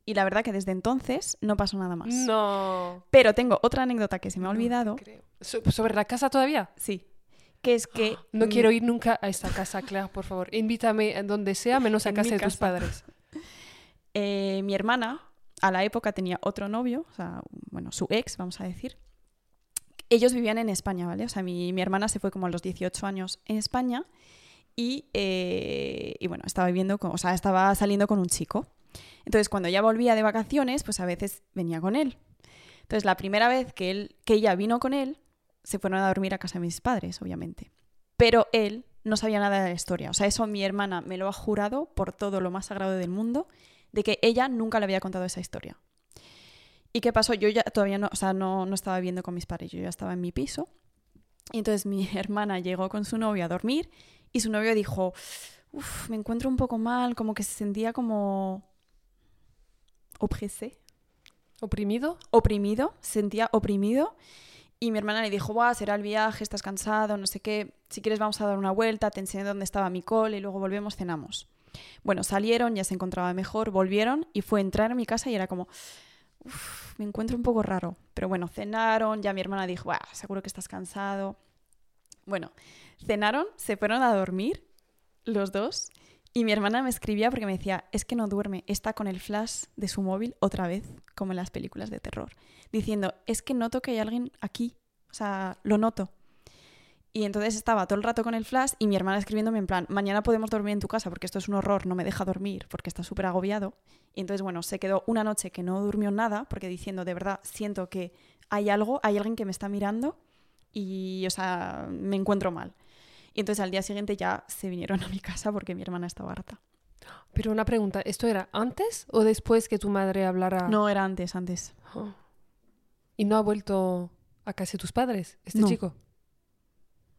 Y la verdad que desde entonces no pasó nada más. no. Pero tengo otra anécdota que se me ha No olvidado. creo. ¿Sobre la casa todavía? Sí. Que es que... No quiero ir nunca a esta casa, Claire, por favor. Invítame a donde sea, menos a casa de tus padres. eh, mi hermana a la época tenía otro novio, o sea, bueno, su ex, vamos a decir. Ellos vivían en España, ¿vale? O sea, mi, mi hermana se fue como a los 18 años en España y, eh, y bueno, estaba viviendo, con, o sea, estaba saliendo con un chico. Entonces, cuando ella volvía de vacaciones, pues a veces venía con él. Entonces, la primera vez que, él, que ella vino con él, se fueron a dormir a casa de mis padres, obviamente. Pero él no sabía nada de la historia. O sea, eso mi hermana me lo ha jurado por todo lo más sagrado del mundo, de que ella nunca le había contado esa historia. ¿Y qué pasó? Yo ya todavía no, o sea, no, no estaba viviendo con mis padres, yo ya estaba en mi piso. Y entonces mi hermana llegó con su novio a dormir y su novio dijo, uff, me encuentro un poco mal, como que se sentía como opresé, ¿Oprimido? oprimido, se sentía oprimido. Y mi hermana le dijo, Buah, será el viaje, estás cansado, no sé qué, si quieres vamos a dar una vuelta, te enseño dónde estaba mi cole y luego volvemos, cenamos. Bueno, salieron, ya se encontraba mejor, volvieron y fue a entrar a mi casa y era como, "Uf, me encuentro un poco raro. Pero bueno, cenaron, ya mi hermana dijo, "Buah, seguro que estás cansado. Bueno, cenaron, se fueron a dormir los dos y mi hermana me escribía porque me decía, es que no duerme, está con el flash de su móvil otra vez, como en las películas de terror, diciendo, es que noto que hay alguien aquí, o sea, lo noto. Y entonces estaba todo el rato con el flash y mi hermana escribiéndome en plan, mañana podemos dormir en tu casa porque esto es un horror, no me deja dormir porque está súper agobiado. Y entonces, bueno, se quedó una noche que no durmió nada porque diciendo, de verdad, siento que hay algo, hay alguien que me está mirando y, o sea, me encuentro mal. Y entonces al día siguiente ya se vinieron a mi casa porque mi hermana estaba harta. Pero una pregunta, ¿esto era antes o después que tu madre hablara? No, era antes, antes. Oh. ¿Y no ha vuelto a casa de tus padres, este No. chico?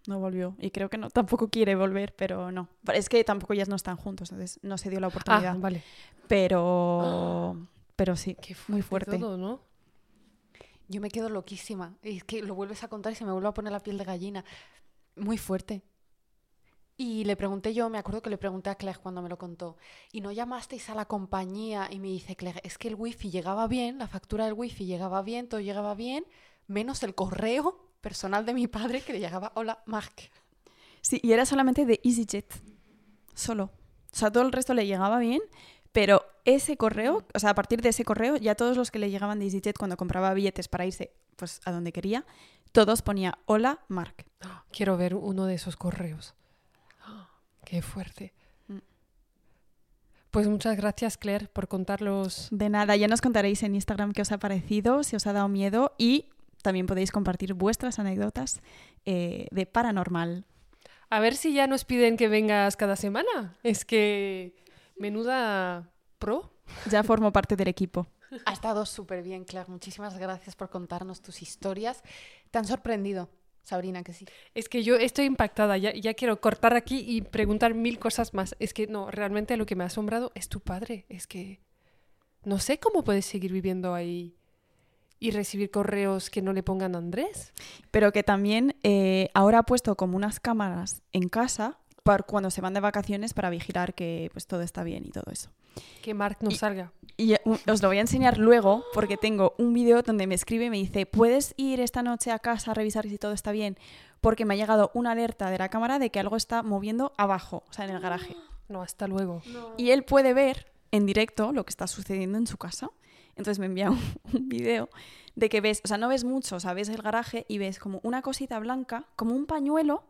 No volvió. Y creo que no, tampoco quiere volver, pero no. Es que tampoco ellas no están juntos, entonces no se dio la oportunidad. Ah, vale. Pero, pero sí, Qué muy fuerte. todo, ¿no? Yo me quedo loquísima. Es que lo vuelves a contar y se me vuelve a poner la piel de gallina. Muy fuerte. Y le pregunté yo, me acuerdo que le pregunté a Claire cuando me lo contó, ¿y no llamasteis a la compañía? Y me dice Claire, es que el wifi llegaba bien, la factura del wifi llegaba bien, todo llegaba bien, menos el correo personal de mi padre que le llegaba, hola, Mark. Sí, y era solamente de EasyJet. Solo. O sea, todo el resto le llegaba bien, pero ese correo, o sea, a partir de ese correo, ya todos los que le llegaban de EasyJet cuando compraba billetes para irse pues a donde quería, todos ponía hola, Mark. Quiero ver uno de esos correos. Qué fuerte. Mm. Pues muchas gracias, Claire, por contarlos. De nada, ya nos contaréis en Instagram qué os ha parecido, si os ha dado miedo y también podéis compartir vuestras anécdotas eh, de paranormal. A ver si ya nos piden que vengas cada semana. Es que menuda pro. Ya formo parte del equipo. Ha estado súper bien, Claire. Muchísimas gracias por contarnos tus historias. ¿Te han sorprendido, Sabrina, que sí? Es que yo estoy impactada. Ya, ya quiero cortar aquí y preguntar mil cosas más. Es que no, realmente lo que me ha asombrado es tu padre. Es que no sé cómo puedes seguir viviendo ahí y recibir correos que no le pongan Andrés. Pero que también eh, ahora ha puesto como unas cámaras en casa para cuando se van de vacaciones para vigilar que pues todo está bien y todo eso. Que Mark no Y- salga. Y eh, os lo voy a enseñar luego porque tengo un vídeo donde me escribe y me dice, ¿puedes ir esta noche a casa a revisar si todo está bien? Porque me ha llegado una alerta de la cámara de que algo está moviendo abajo, o sea, en el garaje. No, hasta luego. Y él puede ver en directo lo que está sucediendo en su casa. Entonces me envía un, un vídeo de que ves, o sea, no ves mucho, o sea, ves el garaje y ves como una cosita blanca, como un pañuelo,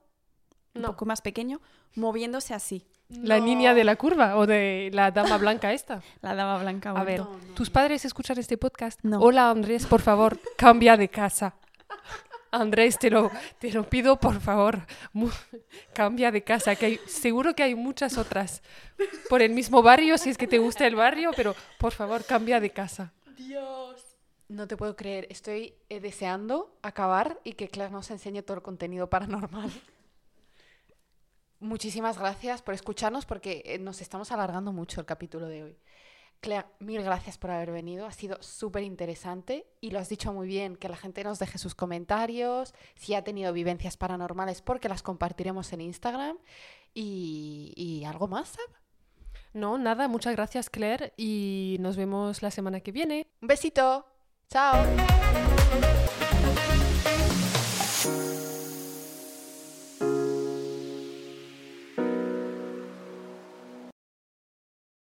un poco más pequeño, moviéndose así. La niña de la curva o de la dama blanca esta. La dama blanca. A ver. ¿tus padres escuchan este podcast? No. Hola Andrés, por favor, cambia de casa. Andrés, te lo, te lo pido, por favor, cambia de casa, que hay, seguro que hay muchas otras por el mismo barrio, si es que te gusta el barrio, pero por favor, cambia de casa. No te puedo creer. Estoy eh, deseando acabar y que Claire nos enseñe todo el contenido paranormal. Muchísimas gracias por escucharnos porque eh, nos estamos alargando mucho el capítulo de hoy. Claire, mil gracias por haber venido. Ha sido súper interesante y lo has dicho muy bien, que la gente nos deje sus comentarios, si ha tenido vivencias paranormales, porque las compartiremos en Instagram. Y, y algo más, Sab? No, nada, muchas gracias Claire y nos vemos la semana que viene. Un besito. Chao.